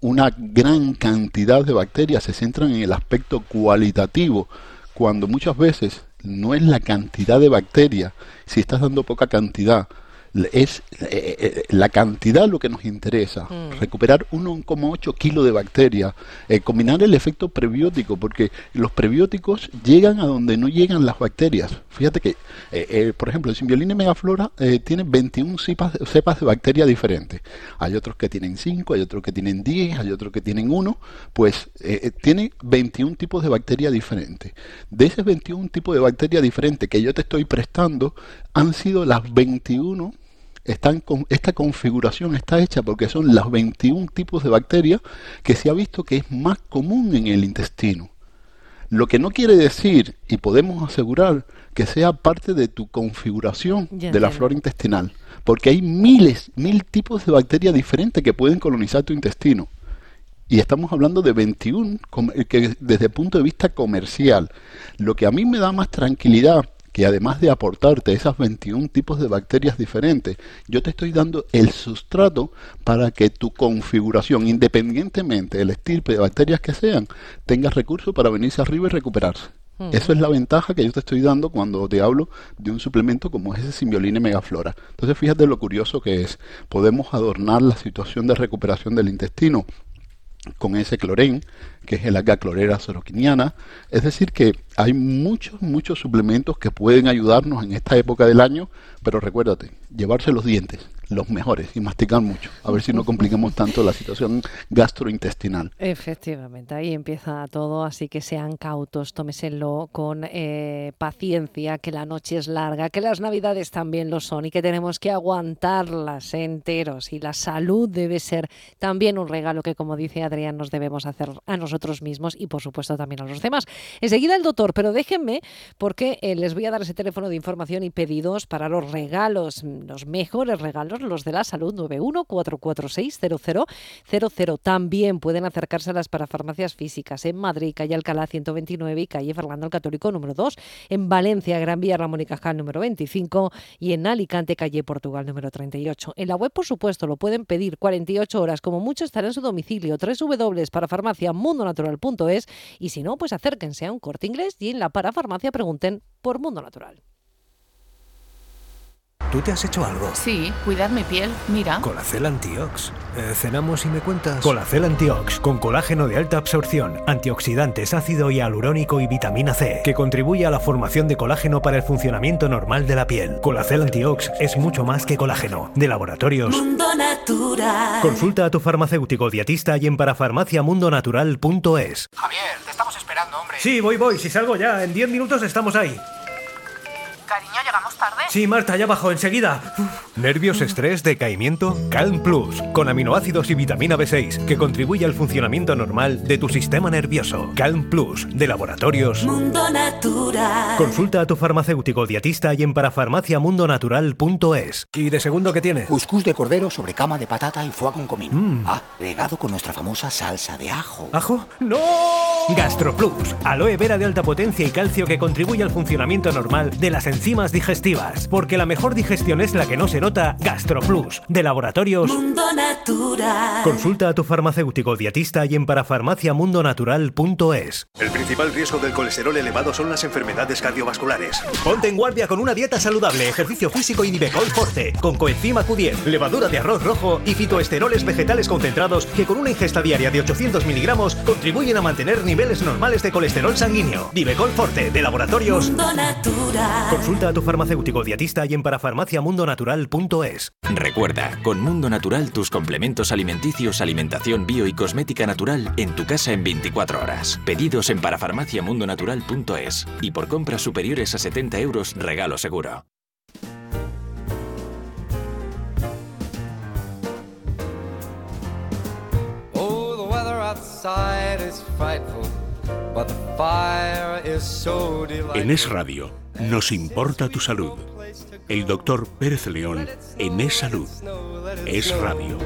una gran cantidad de bacterias, se centran en el aspecto cualitativo, cuando muchas veces no es la cantidad de bacterias, si estás dando poca cantidad, es eh, eh, la cantidad lo que nos interesa. Recuperar 1,8 kilos de bacterias, eh, combinar el efecto prebiótico, porque los prebióticos llegan a donde no llegan las bacterias. Fíjate que, eh, eh, por ejemplo, el Symbioline megaflora eh, tiene 21 cepas, cepas de bacterias diferentes. Hay otros que tienen 5, hay otros que tienen 10, hay otros que tienen 1. Pues eh, eh, tiene 21 tipos de bacterias diferentes. De esos 21 tipos de bacterias diferentes que yo te estoy prestando, han sido las 21 están con, esta configuración está hecha porque son las 21 tipos de bacterias que se ha visto que es más común en el intestino. Lo que no quiere decir, y podemos asegurar, que sea parte de tu configuración Ya de la flora intestinal, porque hay miles, mil tipos de bacterias diferentes que pueden colonizar tu intestino. Y estamos hablando de 21 com- que desde el punto de vista comercial. Lo que a mí me da más tranquilidad, que además de aportarte esas 21 tipos de bacterias diferentes, yo te estoy dando el sustrato para que tu configuración, independientemente del estirpe de bacterias que sean, tenga recursos para venirse arriba y recuperarse. Eso es la ventaja que yo te estoy dando cuando te hablo de un suplemento como es ese Symbioline Megaflora. Entonces fíjate lo curioso que es. Podemos adornar la situación de recuperación del intestino con ese clorén, que es el alga clorera soroquiniana. Es decir, que hay muchos, muchos suplementos que pueden ayudarnos en esta época del año, pero recuérdate, llevarse los dientes, los mejores, y masticar mucho, a ver si no complicamos tanto la situación gastrointestinal. Efectivamente, ahí empieza todo, así que sean cautos, tómeselo con eh, paciencia, que la noche es larga, que las navidades también lo son y que tenemos que aguantarlas enteros y la salud debe ser también un regalo que, como dice Adrián, nos debemos hacer a nosotros mismos y, por supuesto, también a los demás. Enseguida el doctor, pero déjenme, porque eh, les voy a dar ese teléfono de información y pedidos para los regalos, los mejores regalos, los de la salud, 914460000. También pueden acercarse a las parafarmacias físicas en Madrid, calle Alcalá 129 y calle Fernando el Católico número 2, en Valencia, Gran Vía Ramón y Cajal número 25 y en Alicante, calle Portugal número 38. En la web, por supuesto, lo pueden pedir 48 horas, como mucho estará en su domicilio, www.parafarmaciamundonatural.es y si no, pues acérquense a un corte inglés y en la parafarmacia pregunten por Mundo Natural. ¿Tú te has hecho algo? Sí, cuidar mi piel. Mira. Colacel Antiox. Eh, ¿Cenamos y me cuentas? Colacel Antiox, con colágeno de alta absorción, antioxidantes, ácido hialurónico y vitamina C, que contribuye a la formación de colágeno para el funcionamiento normal de la piel. Colacel Antiox es mucho más que colágeno. De laboratorios. Mundo Natural. Consulta a tu farmacéutico dietista y en parafarmaciamundonatural.es. Javier, te estamos esperando, hombre. Sí, voy, voy. Si salgo ya, en 10 minutos estamos ahí. Cariño, llegamos tarde. Sí, Marta, ya bajo enseguida. ¿Nervios, estrés, decaimiento? Calm Plus, con aminoácidos y vitamina B6, que contribuye al funcionamiento normal de tu sistema nervioso. Calm Plus, de laboratorios. Mundo Natural. Consulta a tu farmacéutico dietista y en parafarmaciamundonatural.es. ¿Y de segundo qué tiene? Cuscús de cordero sobre cama de patata y foie con comino. Ah, regado con nuestra famosa salsa de ajo. ¿Ajo? ¡No! GastroPlus, aloe vera de alta potencia y calcio que contribuye al funcionamiento normal de las enzimas digestivas. Porque la mejor digestión es la que no se nota. GastroPlus, de laboratorios. Mundo Natural. Consulta a tu farmacéutico dietista y en parafarmaciamundonatural.es. El principal riesgo del colesterol elevado son las enfermedades cardiovasculares. Ponte en guardia con una dieta saludable, ejercicio físico y Nivecol Forte, con coenzima Q10, levadura de arroz rojo y fitoesteroles vegetales concentrados que con una ingesta diaria de 800 miligramos contribuyen a mantener niveles normales de colesterol sanguíneo. Nivecol Forte, de laboratorios. Mundo Natural. Consulta a tu farmacéutico dietista y en parafarmaciamundonatural.es. Recuerda, con Mundo Natural tus complementos alimenticios, alimentación bio y cosmética natural en tu casa en 24 horas. Pedidos en parafarmaciamundonatural.es y por compras superiores a 70 euros regalo seguro. Oh, the weather outside is frightful, En Es Radio nos importa tu salud. El doctor Pérez León en Es Salud. Es Radio.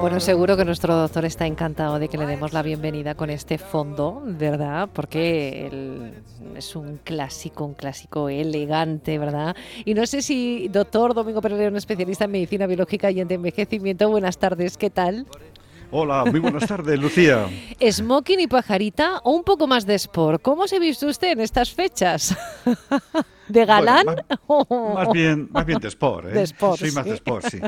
Bueno, seguro que nuestro doctor está encantado de que le demos la bienvenida con este fondo, ¿verdad? Porque él es un clásico, un clásico elegante, ¿verdad? Y no sé si, doctor Domingo Pérez León, especialista en medicina biológica y en envejecimiento, buenas tardes, ¿qué tal? Hola, muy buenas tardes, Lucía. ¿Smoking y pajarita o un poco más de sport? ¿Cómo se visto usted en estas fechas? ¿De galán? Bueno, más, más, bien, más bien de sport, ¿eh? De sport, Soy más sí. de sport, sí.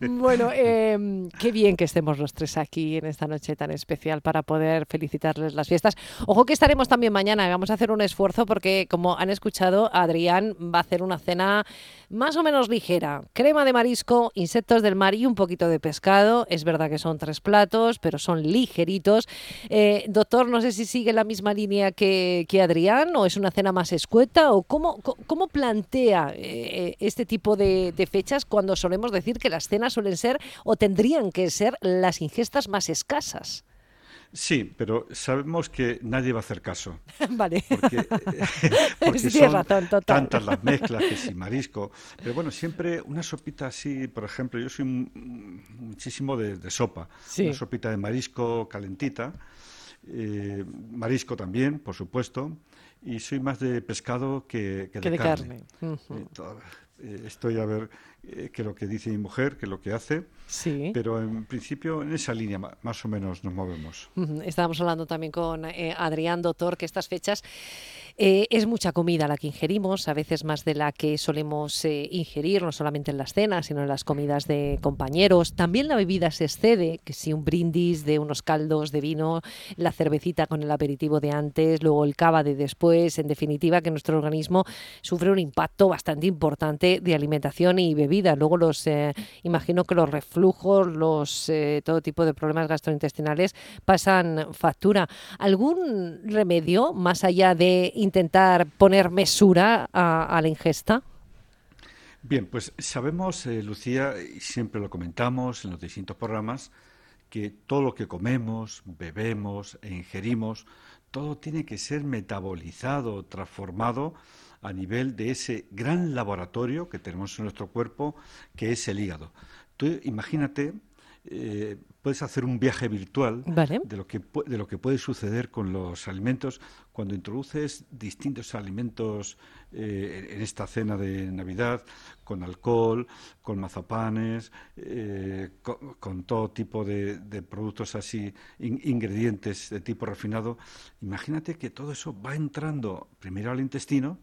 bueno, eh, qué bien que estemos los tres aquí en esta noche tan especial para poder felicitarles las fiestas. Ojo que estaremos también mañana y vamos a hacer un esfuerzo porque, como han escuchado, Adrián va a hacer una cena más o menos ligera. Crema de marisco, insectos del mar y un poquito de pescado. Es verdad que son tres platos, pero son ligeritos. Eh, doctor, no sé si sigue la misma línea que, que Adrián o es una cena más escueta o cómo, cómo plantea eh, este tipo de, de fechas cuando solemos decir que las cenas suelen ser o tendrían que ser las ingestas más escasas. Sí, pero sabemos que nadie va a hacer caso. Vale. Porque, porque Sí, son razón, tantas las mezclas que si marisco. Pero bueno, siempre una sopita así, por ejemplo, yo soy muchísimo de, de sopa. Sí. Una sopita de marisco calentita. eh, marisco también, por supuesto. Y soy más de pescado que, que Que de, de carne. Eh, to- eh, estoy a ver eh, qué es lo que dice mi mujer, qué es lo que hace. Sí. Pero en principio en esa línea más o menos nos movemos. Ujú, Estábamos hablando también con eh, Adrián, doctor, que estas fechas eh, es mucha comida la que ingerimos, a veces más de la que solemos eh, ingerir, no solamente en las cenas, sino en las comidas de compañeros. También la bebida se excede, que si un brindis de unos caldos de vino, la cervecita con el aperitivo de antes, luego el cava de después, en definitiva que nuestro organismo sufre un impacto bastante importante de alimentación y bebida. Luego los, eh, imagino que los reflujos, los todo tipo de problemas gastrointestinales pasan factura. ¿Algún remedio más allá de intentar poner mesura a, la ingesta? Bien, pues sabemos, eh, Lucía, y siempre lo comentamos en los distintos programas, que todo lo que comemos, bebemos e ingerimos, todo tiene que ser metabolizado, transformado a nivel de ese gran laboratorio que tenemos en nuestro cuerpo, que es el hígado. Tú imagínate, eh, puedes hacer un viaje virtual Vale. de, lo que, de lo que puede suceder con los alimentos cuando introduces distintos alimentos eh, en esta cena de Navidad, con alcohol, con mazapanes, eh, co- con, todo tipo de, de productos así, in- ingredientes de tipo refinado. Imagínate que todo eso va entrando primero al intestino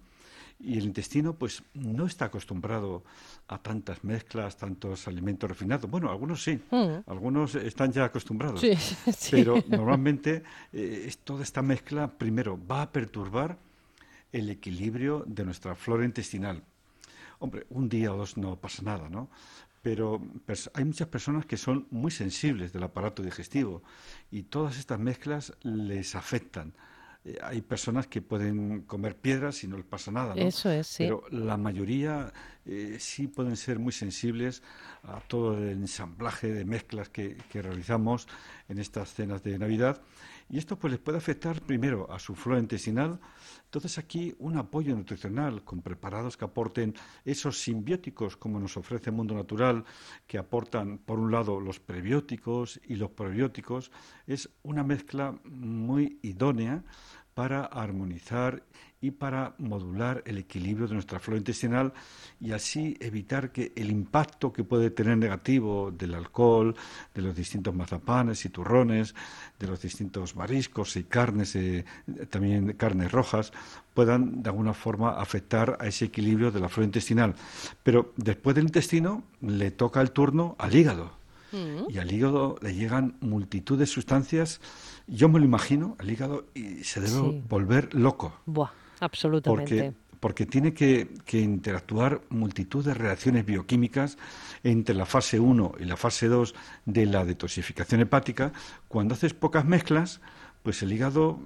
y el intestino pues no está acostumbrado a tantas mezclas, tantos alimentos refinados. Bueno, algunos sí, Mm. algunos están ya acostumbrados. Sí, sí. Pero normalmente eh, toda esta mezcla primero va a perturbar el equilibrio de nuestra flora intestinal. Hombre, un día o dos no pasa nada, ¿no? Pero hay muchas personas que son muy sensibles del aparato digestivo y todas estas mezclas les afectan. Eh, hay personas que pueden comer piedras y no les pasa nada, ¿no? Eso es, sí. Pero la mayoría eh, sí pueden ser muy sensibles a todo el ensamblaje de mezclas que, que realizamos en estas cenas de Navidad. Y esto pues les puede afectar primero a su flora intestinal. Entonces aquí un apoyo nutricional con preparados que aporten esos simbióticos como nos ofrece el mundo natural, que aportan por un lado los prebióticos y los probióticos, es una mezcla muy idónea para armonizar y para modular el equilibrio de nuestra flora intestinal y así evitar que el impacto que puede tener negativo del alcohol, de los distintos mazapanes y turrones, de los distintos mariscos y carnes, eh, también carnes rojas, puedan de alguna forma afectar a ese equilibrio de la flora intestinal. Pero después del intestino le toca el turno al hígado. Y al hígado le llegan multitud de sustancias. Yo me lo imagino, al hígado, y se debe Sí. volver loco. Buah, absolutamente. Porque, porque tiene que, que interactuar multitud de reacciones bioquímicas entre la fase 1 y la fase 2 de la detoxificación hepática. Cuando haces pocas mezclas, pues el hígado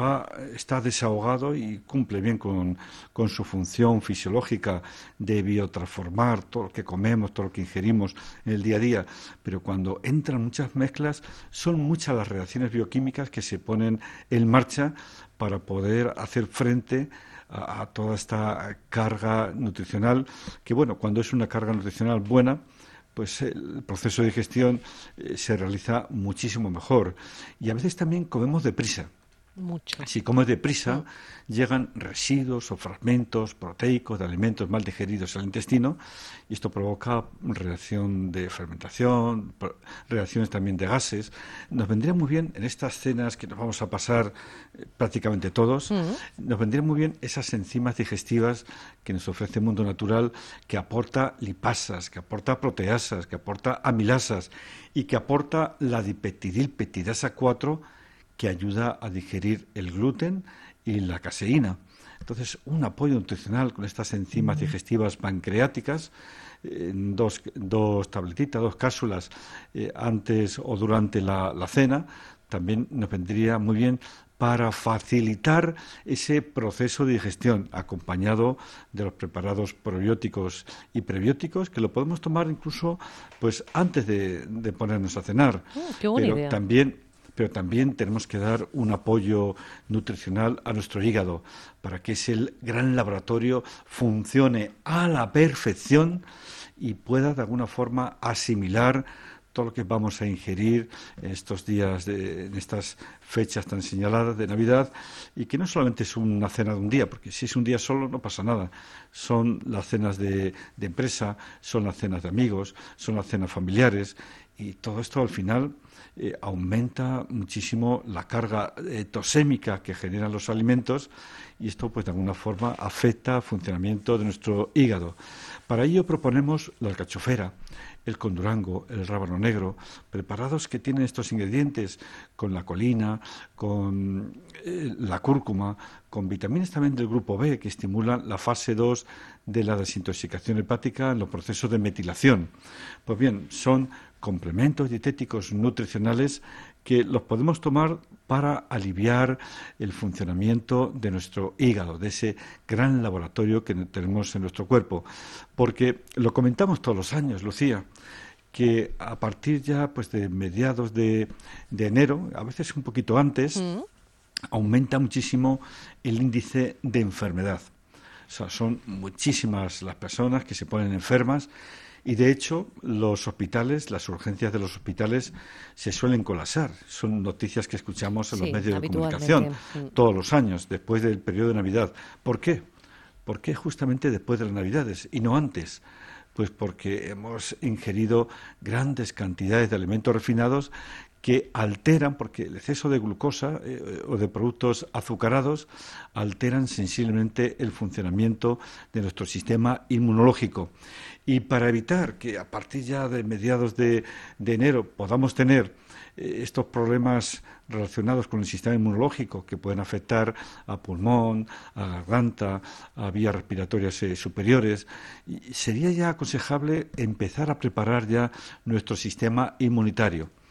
va, está desahogado y cumple bien con, con su función fisiológica de biotransformar todo lo que comemos, todo lo que ingerimos en el día a día. Pero cuando entran muchas mezclas, son muchas las reacciones bioquímicas que se ponen en marcha para poder hacer frente a, toda esta carga nutricional, que bueno, cuando es una carga nutricional buena, pues el proceso de digestión eh, se realiza muchísimo mejor. Y a veces también comemos deprisa. Mucho. Si comes deprisa, llegan residuos o fragmentos proteicos de alimentos mal digeridos al intestino y esto provoca reacción de fermentación, reacciones también de gases. Nos vendría muy bien en estas cenas que nos vamos a pasar eh, prácticamente todos, nos vendría muy bien esas enzimas digestivas que nos ofrece el mundo natural, que aporta lipasas, que aporta proteasas, que aporta amilasas y que aporta la dipeptidilpeptidasa 4 que ayuda a digerir el gluten y la caseína. Entonces, un apoyo nutricional con estas enzimas digestivas pancreáticas, en dos, dos tabletitas, dos cápsulas eh, antes o durante la, la cena, también nos vendría muy bien para facilitar ese proceso de digestión, acompañado de los preparados probióticos y prebióticos, que lo podemos tomar incluso pues antes de, de ponernos a cenar. Mm, qué buena Pero idea. también pero también tenemos que dar un apoyo nutricional a nuestro hígado para que ese gran laboratorio funcione a la perfección y pueda de alguna forma asimilar todo lo que vamos a ingerir en estos días, de, en estas fechas tan señaladas de Navidad, y que no solamente es una cena de un día, porque si es un día solo no pasa nada. Son las cenas de, de empresa, son las cenas de amigos, son las cenas familiares, y todo esto al final eh, aumenta muchísimo la carga eh, tosémica que generan los alimentos y esto pues de alguna forma afecta al funcionamiento de nuestro hígado. Para ello proponemos la alcachofera, el condurango, el rábano negro, preparados que tienen estos ingredientes con la colina, con eh, la cúrcuma, con vitaminas también del grupo B que estimulan la fase 2 de la desintoxicación hepática en los procesos de metilación. Pues bien, son complementos dietéticos nutricionales que los podemos tomar para aliviar el funcionamiento de nuestro hígado, de ese gran laboratorio que tenemos en nuestro cuerpo. Porque lo comentamos todos los años, Lucía, que a partir ya pues de mediados de, de enero, a veces un poquito antes, aumenta muchísimo el índice de enfermedad. O sea, son muchísimas las personas que se ponen enfermas y de hecho los hospitales, las urgencias de los hospitales se suelen colapsar. Son noticias que escuchamos en los medios de comunicación todos los años, después del periodo de Navidad. ¿Por qué? ¿Por qué justamente después de las Navidades y no antes? Pues porque hemos ingerido grandes cantidades de alimentos refinados que alteran, porque el exceso de glucosa eh, o de productos azucarados alteran sensiblemente el funcionamiento de nuestro sistema inmunológico. Y para evitar que a partir ya de mediados de, enero podamos tener eh, estos problemas relacionados con el sistema inmunológico que pueden afectar a pulmón, a garganta, a vías respiratorias eh, superiores, sería ya aconsejable empezar a preparar ya nuestro sistema inmunitario.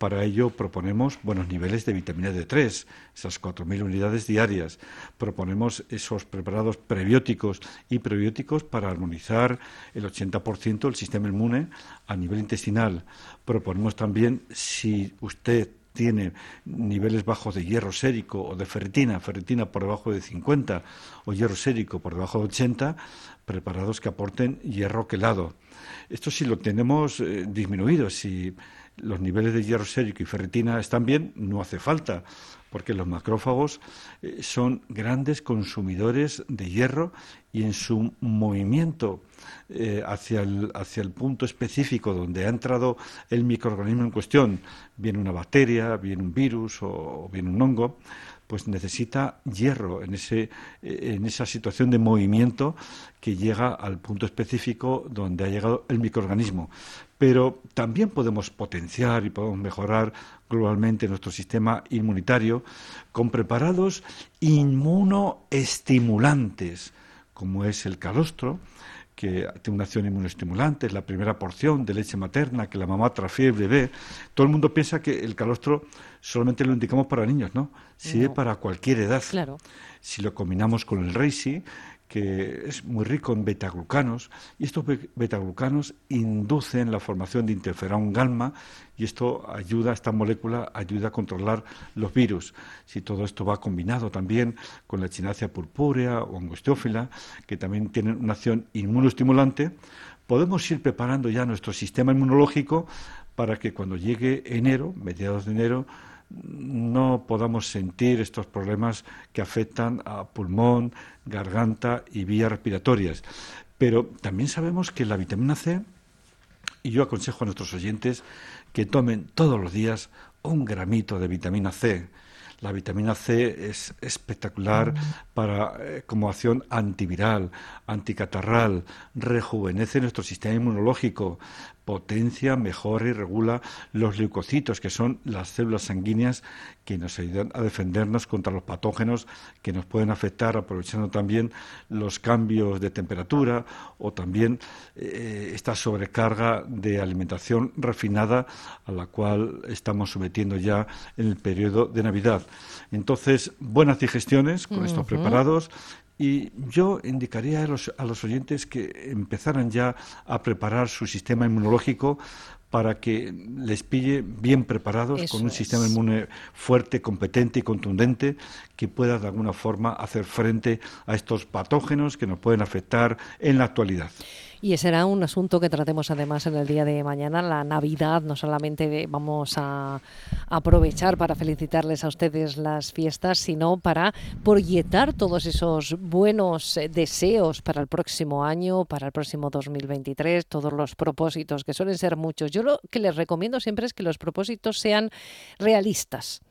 Para ello proponemos buenos niveles de vitamina D3, esas 4.000 unidades diarias. Proponemos esos preparados prebióticos y prebióticos para armonizar el 80% del sistema inmune a nivel intestinal. Proponemos también, si usted tiene niveles bajos de hierro sérico o de ferritina, ferritina por debajo de 50 o hierro sérico por debajo de 80, preparados que aporten hierro quelado. Esto si lo tenemos eh, disminuido, si los niveles de hierro sérico y ferritina están bien, no hace falta, porque los macrófagos eh, son grandes consumidores de hierro y en su movimiento eh, hacia, el, hacia el punto específico donde ha entrado el microorganismo en cuestión, viene una bacteria, viene un virus o, o viene un hongo, pues necesita hierro en, ese, en esa situación de movimiento que llega al punto específico donde ha llegado el microorganismo. Pero también podemos potenciar y podemos mejorar globalmente nuestro sistema inmunitario con preparados inmunoestimulantes, como es el calostro, que tiene una acción inmunoestimulante, es la primera porción de leche materna que la mamá tras fiebre ve. Todo el mundo piensa que el calostro solamente lo indicamos para niños, ¿no? Sirve No. para cualquier edad. Claro. Si lo combinamos con el Reishi, que es muy rico en betaglucanos y estos betaglucanos inducen la formación de interferón gamma y esto ayuda, esta molécula ayuda a controlar los virus. Si todo esto va combinado también con la chinacia purpúrea o angustiófila, que también tienen una acción inmunoestimulante, podemos ir preparando ya nuestro sistema inmunológico para que cuando llegue enero, mediados de enero, no podamos sentir estos problemas que afectan a pulmón, garganta y vías respiratorias. Pero también sabemos que la vitamina C, y yo aconsejo a nuestros oyentes que tomen todos los días un gramito de vitamina C. La vitamina C es espectacular para, eh, como acción antiviral, anticatarral, rejuvenece nuestro sistema inmunológico, potencia, mejora y regula los leucocitos, que son las células sanguíneas que nos ayudan a defendernos contra los patógenos que nos pueden afectar, aprovechando también los cambios de temperatura o también eh, esta sobrecarga de alimentación refinada a la cual estamos sometiendo ya en el periodo de Navidad. Entonces, buenas digestiones con estos preparados y yo indicaría a los, a los oyentes que empezaran ya a preparar su sistema inmunológico para que les pille bien preparados con un sistema inmune fuerte, competente y contundente que pueda de alguna forma hacer frente a estos patógenos que nos pueden afectar en la actualidad. Y será un asunto que tratemos además en el día de mañana, la Navidad. No solamente vamos a aprovechar para felicitarles a ustedes las fiestas, sino para proyectar todos esos buenos eh, deseos para el próximo año, para el próximo 2023, todos los propósitos, que suelen ser muchos. Yo lo que les recomiendo siempre es que los propósitos sean realistas.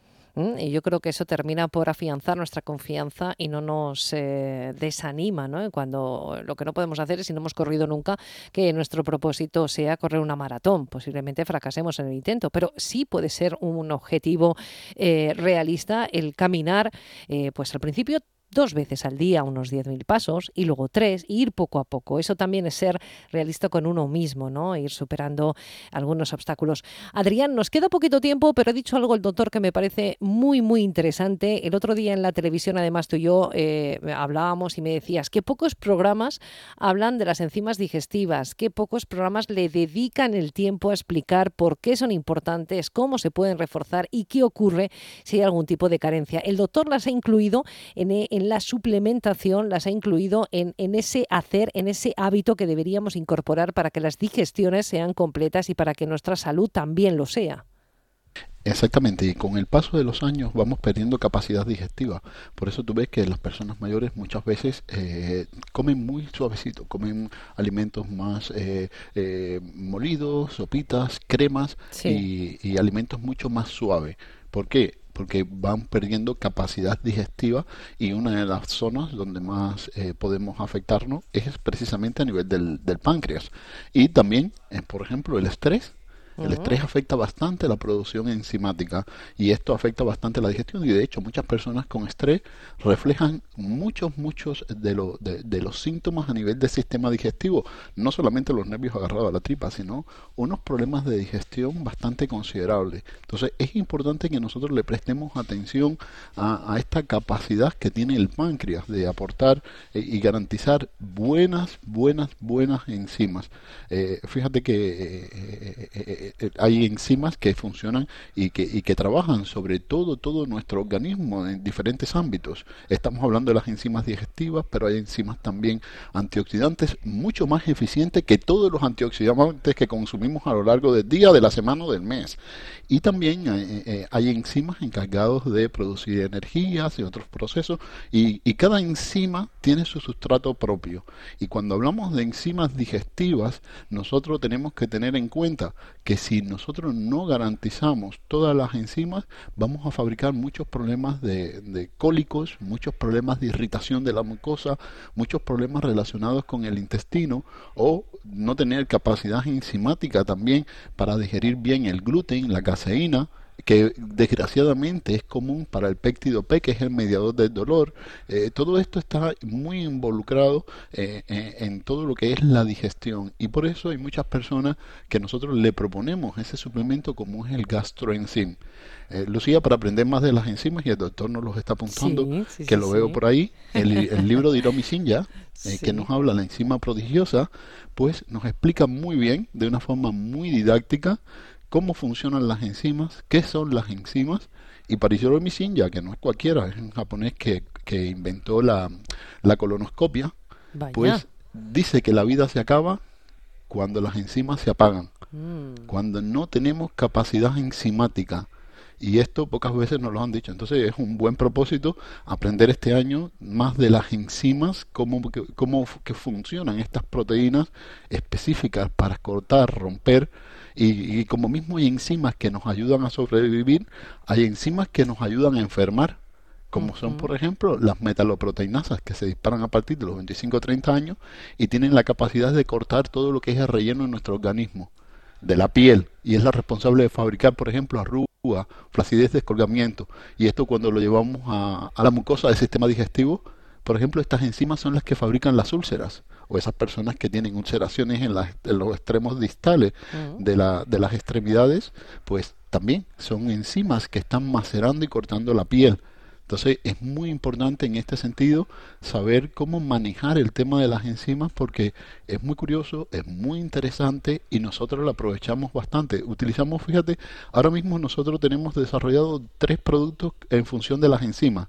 Y yo creo que eso termina por afianzar nuestra confianza y no nos eh, desanima, ¿no? Cuando lo que no podemos hacer es, si no hemos corrido nunca, que nuestro propósito sea correr una maratón. Posiblemente fracasemos en el intento, pero sí puede ser un objetivo eh, realista el caminar, eh, pues al principio dos veces al día unos 10.000 pasos y luego tres, y ir poco a poco. Eso también es ser realista con uno mismo, ¿no? Ir superando algunos obstáculos. Adrián, nos queda poquito tiempo, pero ha dicho algo el doctor que me parece muy, muy interesante. El otro día en la televisión, además tú y yo eh, hablábamos y me decías que pocos programas hablan de las enzimas digestivas, que pocos programas le dedican el tiempo a explicar por qué son importantes, cómo se pueden reforzar y qué ocurre si hay algún tipo de carencia. El doctor las ha incluido en en la suplementación, las ha incluido en, en ese hacer, en ese hábito que deberíamos incorporar para que las digestiones sean completas y para que nuestra salud también lo sea. Exactamente, y con el paso de los años vamos perdiendo capacidad digestiva. Por eso tú ves que las personas mayores muchas veces eh, comen muy suavecito, comen alimentos más eh, eh, molidos, sopitas, cremas y, y, alimentos mucho más suaves. ¿Por qué? Porque van perdiendo capacidad digestiva y una de las zonas donde más eh, podemos afectarnos es precisamente a nivel del, del páncreas. Y también, eh, por ejemplo, el estrés el estrés afecta bastante la producción enzimática y esto afecta bastante la digestión y de hecho muchas personas con estrés reflejan muchos, muchos de, de, los síntomas a nivel del sistema digestivo, no solamente los nervios agarrados a la tripa, sino unos problemas de digestión bastante considerables. Entonces es importante que nosotros le prestemos atención a, esta capacidad que tiene el páncreas de aportar eh, y garantizar buenas, buenas, buenas enzimas. Eh, fíjate que eh, hay enzimas que funcionan y que, y que trabajan sobre todo, todo nuestro organismo en diferentes ámbitos. Estamos hablando de las enzimas digestivas, pero hay enzimas también antioxidantes mucho más eficientes que todos los antioxidantes que consumimos a lo largo del día, de la semana o del mes. Y también eh, eh, hay enzimas encargados de producir energías y otros procesos y cada enzima tiene su sustrato propio. Y cuando hablamos de enzimas digestivas, nosotros tenemos que tener en cuenta que si nosotros no garantizamos todas las enzimas, vamos a fabricar muchos problemas de, cólicos, muchos problemas de irritación de la mucosa, muchos problemas relacionados con el intestino o no tener capacidad enzimática también para digerir bien el gluten, la caseína, que desgraciadamente es común para el péptido P, que es el mediador del dolor. Eh, todo esto está muy involucrado eh, eh, en todo lo que es la digestión y por eso hay muchas personas que nosotros le proponemos ese suplemento como es el gastroenzim. Eh, Lucía, para aprender más de las enzimas, y el doctor nos los está apuntando, Sí, sí, que sí, lo veo por ahí, el, el libro de Hiromi Shinya, eh, que nos habla de la enzima prodigiosa, pues nos explica muy bien, de una forma muy didáctica, cómo funcionan las enzimas, qué son las enzimas, y para Hiromi Shinya, que no es cualquiera, es un japonés que, que inventó la, la colonoscopia, Vaya. pues dice que la vida se acaba cuando las enzimas se apagan Mm. cuando no tenemos capacidad enzimática. Y esto pocas veces nos lo han dicho. Entonces es un buen propósito aprender este año más de las enzimas, cómo, que- cómo que funcionan estas proteínas específicas para cortar, romper. Y, y como mismo hay enzimas que nos ayudan a sobrevivir, hay enzimas que nos ayudan a enfermar como son por ejemplo las metaloproteinasas que se disparan a partir de los 25 o 30 años y tienen la capacidad de cortar todo lo que es el relleno en nuestro organismo, de la piel, y es la responsable de fabricar, por ejemplo, arruga, flacidez, descolgamiento, y esto cuando lo llevamos a, a la mucosa del sistema digestivo, por ejemplo, estas enzimas son las que fabrican las úlceras, o esas personas que tienen ulceraciones en, las- en los extremos distales de, la, de las extremidades, pues también son enzimas que están macerando y cortando la piel. Entonces es muy importante en este sentido saber cómo manejar el tema de las enzimas porque es muy curioso, es muy interesante y nosotros lo aprovechamos bastante. Utilizamos, fíjate, ahora mismo nosotros tenemos desarrollado tres productos en función de las enzimas.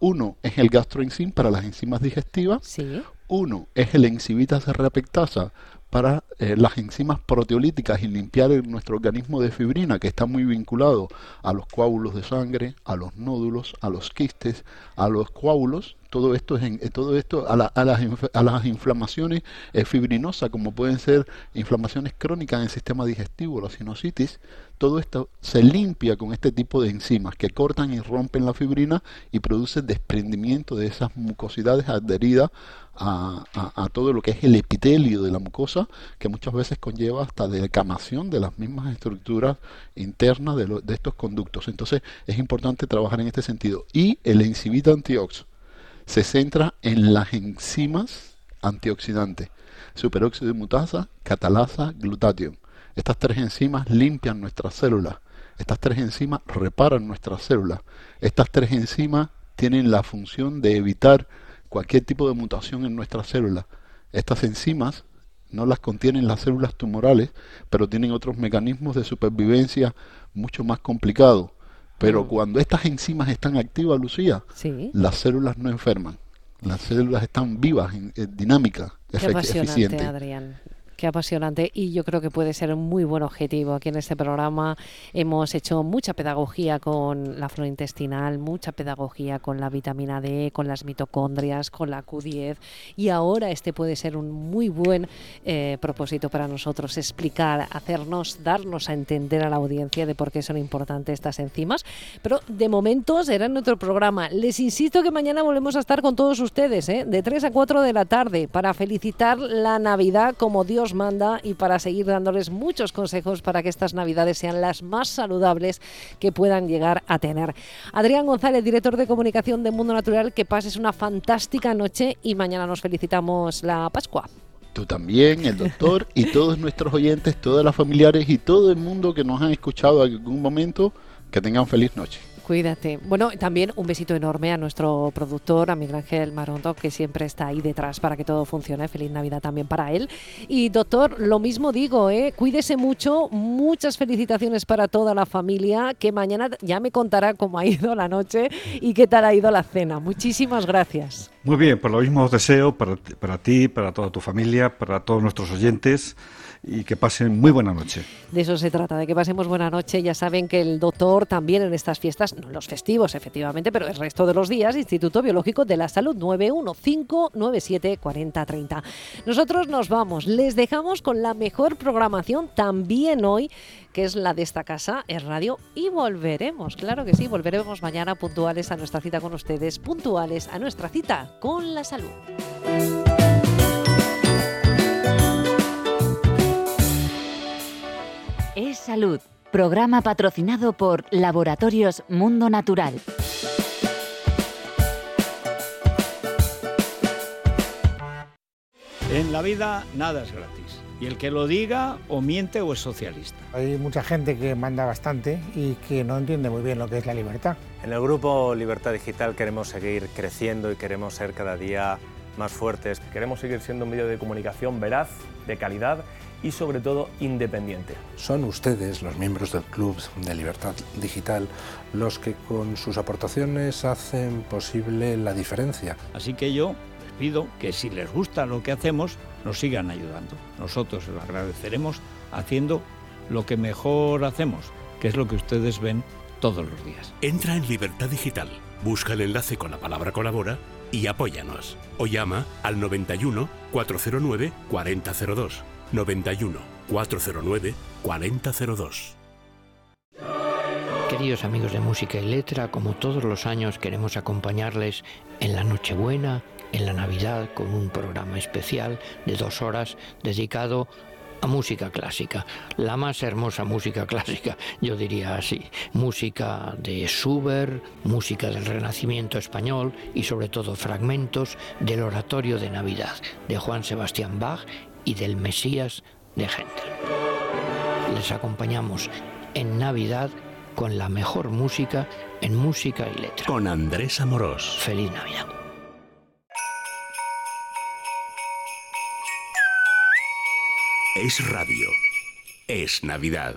Uno es el gastroenzim para las enzimas digestivas. Sí. Uno es el enzimita serrapectasa para eh, las enzimas proteolíticas y limpiar nuestro organismo de fibrina, que está muy vinculado a los coágulos de sangre, a los nódulos, a los quistes, a los coágulos. Todo esto, es eh, todo esto a, a las, a las inflamaciones eh, fibrinosas, como pueden ser inflamaciones crónicas en el sistema digestivo, la sinusitis. Todo esto se limpia con este tipo de enzimas que cortan y rompen la fibrina y produce desprendimiento de esas mucosidades adheridas a, todo lo que es el epitelio de la mucosa, que muchas veces conlleva hasta decamación de las mismas estructuras internas de, de estos conductos. Entonces es importante trabajar en este sentido. Y el enzimita antiox se centra en las enzimas antioxidantes, superóxido de mutasa, catalasa, glutatión. Estas tres enzimas limpian nuestras células. Estas tres enzimas reparan nuestras células. Estas tres enzimas tienen la función de evitar cualquier tipo de mutación en nuestras células. Estas enzimas no las contienen las células tumorales, pero tienen otros mecanismos de supervivencia mucho más complicados. Pero cuando estas enzimas están activas, Lucía, Sí. las células no enferman. Las células están vivas, eh, dinámicas, efe- eficientes. Adrián. Qué apasionante y yo creo que puede ser un muy buen objetivo. Aquí en este programa hemos hecho mucha pedagogía con la flora intestinal, mucha pedagogía con la vitamina D, con las mitocondrias, con la Q10 y ahora este puede ser un muy buen eh, propósito para nosotros, explicar, hacernos, darnos a entender a la audiencia de por qué son importantes estas enzimas. Pero de momento será en nuestro programa. Les insisto que mañana volvemos a estar con todos ustedes, ¿eh? de 3 a 4 de la tarde, para felicitar la Navidad como Dios manda y para seguir dándoles muchos consejos para que estas Navidades sean las más saludables que puedan llegar a tener. Adrián González, director de comunicación de Mundo Natural, que pases una fantástica noche y mañana nos felicitamos la Pascua. Tú también, el doctor y todos nuestros oyentes, todas las familiares y todo el mundo que nos han escuchado en algún momento, que tengan feliz noche. Cuídate. Bueno, también un besito enorme a nuestro productor, a Miguel Ángel Marondo, que siempre está ahí detrás para que todo funcione. Feliz Navidad también para él. Y doctor, lo mismo digo, ¿eh? cuídese mucho. Muchas felicitaciones para toda la familia, que mañana ya me contará cómo ha ido la noche y qué tal ha ido la cena. Muchísimas gracias. Muy bien, por lo mismo os deseo para, para ti, para toda tu familia, para todos nuestros oyentes y que pasen muy buena noche. De eso se trata, de que pasemos buena noche. Ya saben que el doctor también en estas fiestas, no los festivos efectivamente, pero el resto de los días, Instituto Biológico de la Salud 915974030. Nosotros nos vamos, les dejamos con la mejor programación también hoy, que es la de esta casa, es radio, y volveremos, claro que sí, volveremos mañana puntuales a nuestra cita con ustedes, puntuales a nuestra cita con la salud. Salud, Programa patrocinado por Laboratorios Mundo Natural. En la vida nada es gratis. Y el que lo diga o miente o es socialista. Hay mucha gente que manda bastante y que no entiende muy bien lo que es la libertad. En el grupo Libertad Digital queremos seguir creciendo y queremos ser cada día más fuertes. Queremos seguir siendo un medio de comunicación veraz, de calidad y sobre todo independiente. Son ustedes, los miembros del Club de Libertad Digital, los que con sus aportaciones hacen posible la diferencia. Así que yo les pido que si les gusta lo que hacemos, nos sigan ayudando. Nosotros lo agradeceremos haciendo lo que mejor hacemos, que es lo que ustedes ven todos los días. Entra en Libertad Digital, busca el enlace con la palabra colabora y apóyanos. O llama al 91 409 4002. 91 409 4002. Queridos amigos de Música y Letra, como todos los años queremos acompañarles en la Nochebuena, en la Navidad, con un programa especial de dos horas dedicado a música clásica, la más hermosa música clásica, yo diría así, música de Schubert, música del Renacimiento español y sobre todo fragmentos del oratorio de Navidad de Juan Sebastián Bach y del Mesías de Händel. Les acompañamos en Navidad con la mejor música en música y letra. Con Andrés Amorós. Feliz Navidad. Es radio. Es Navidad.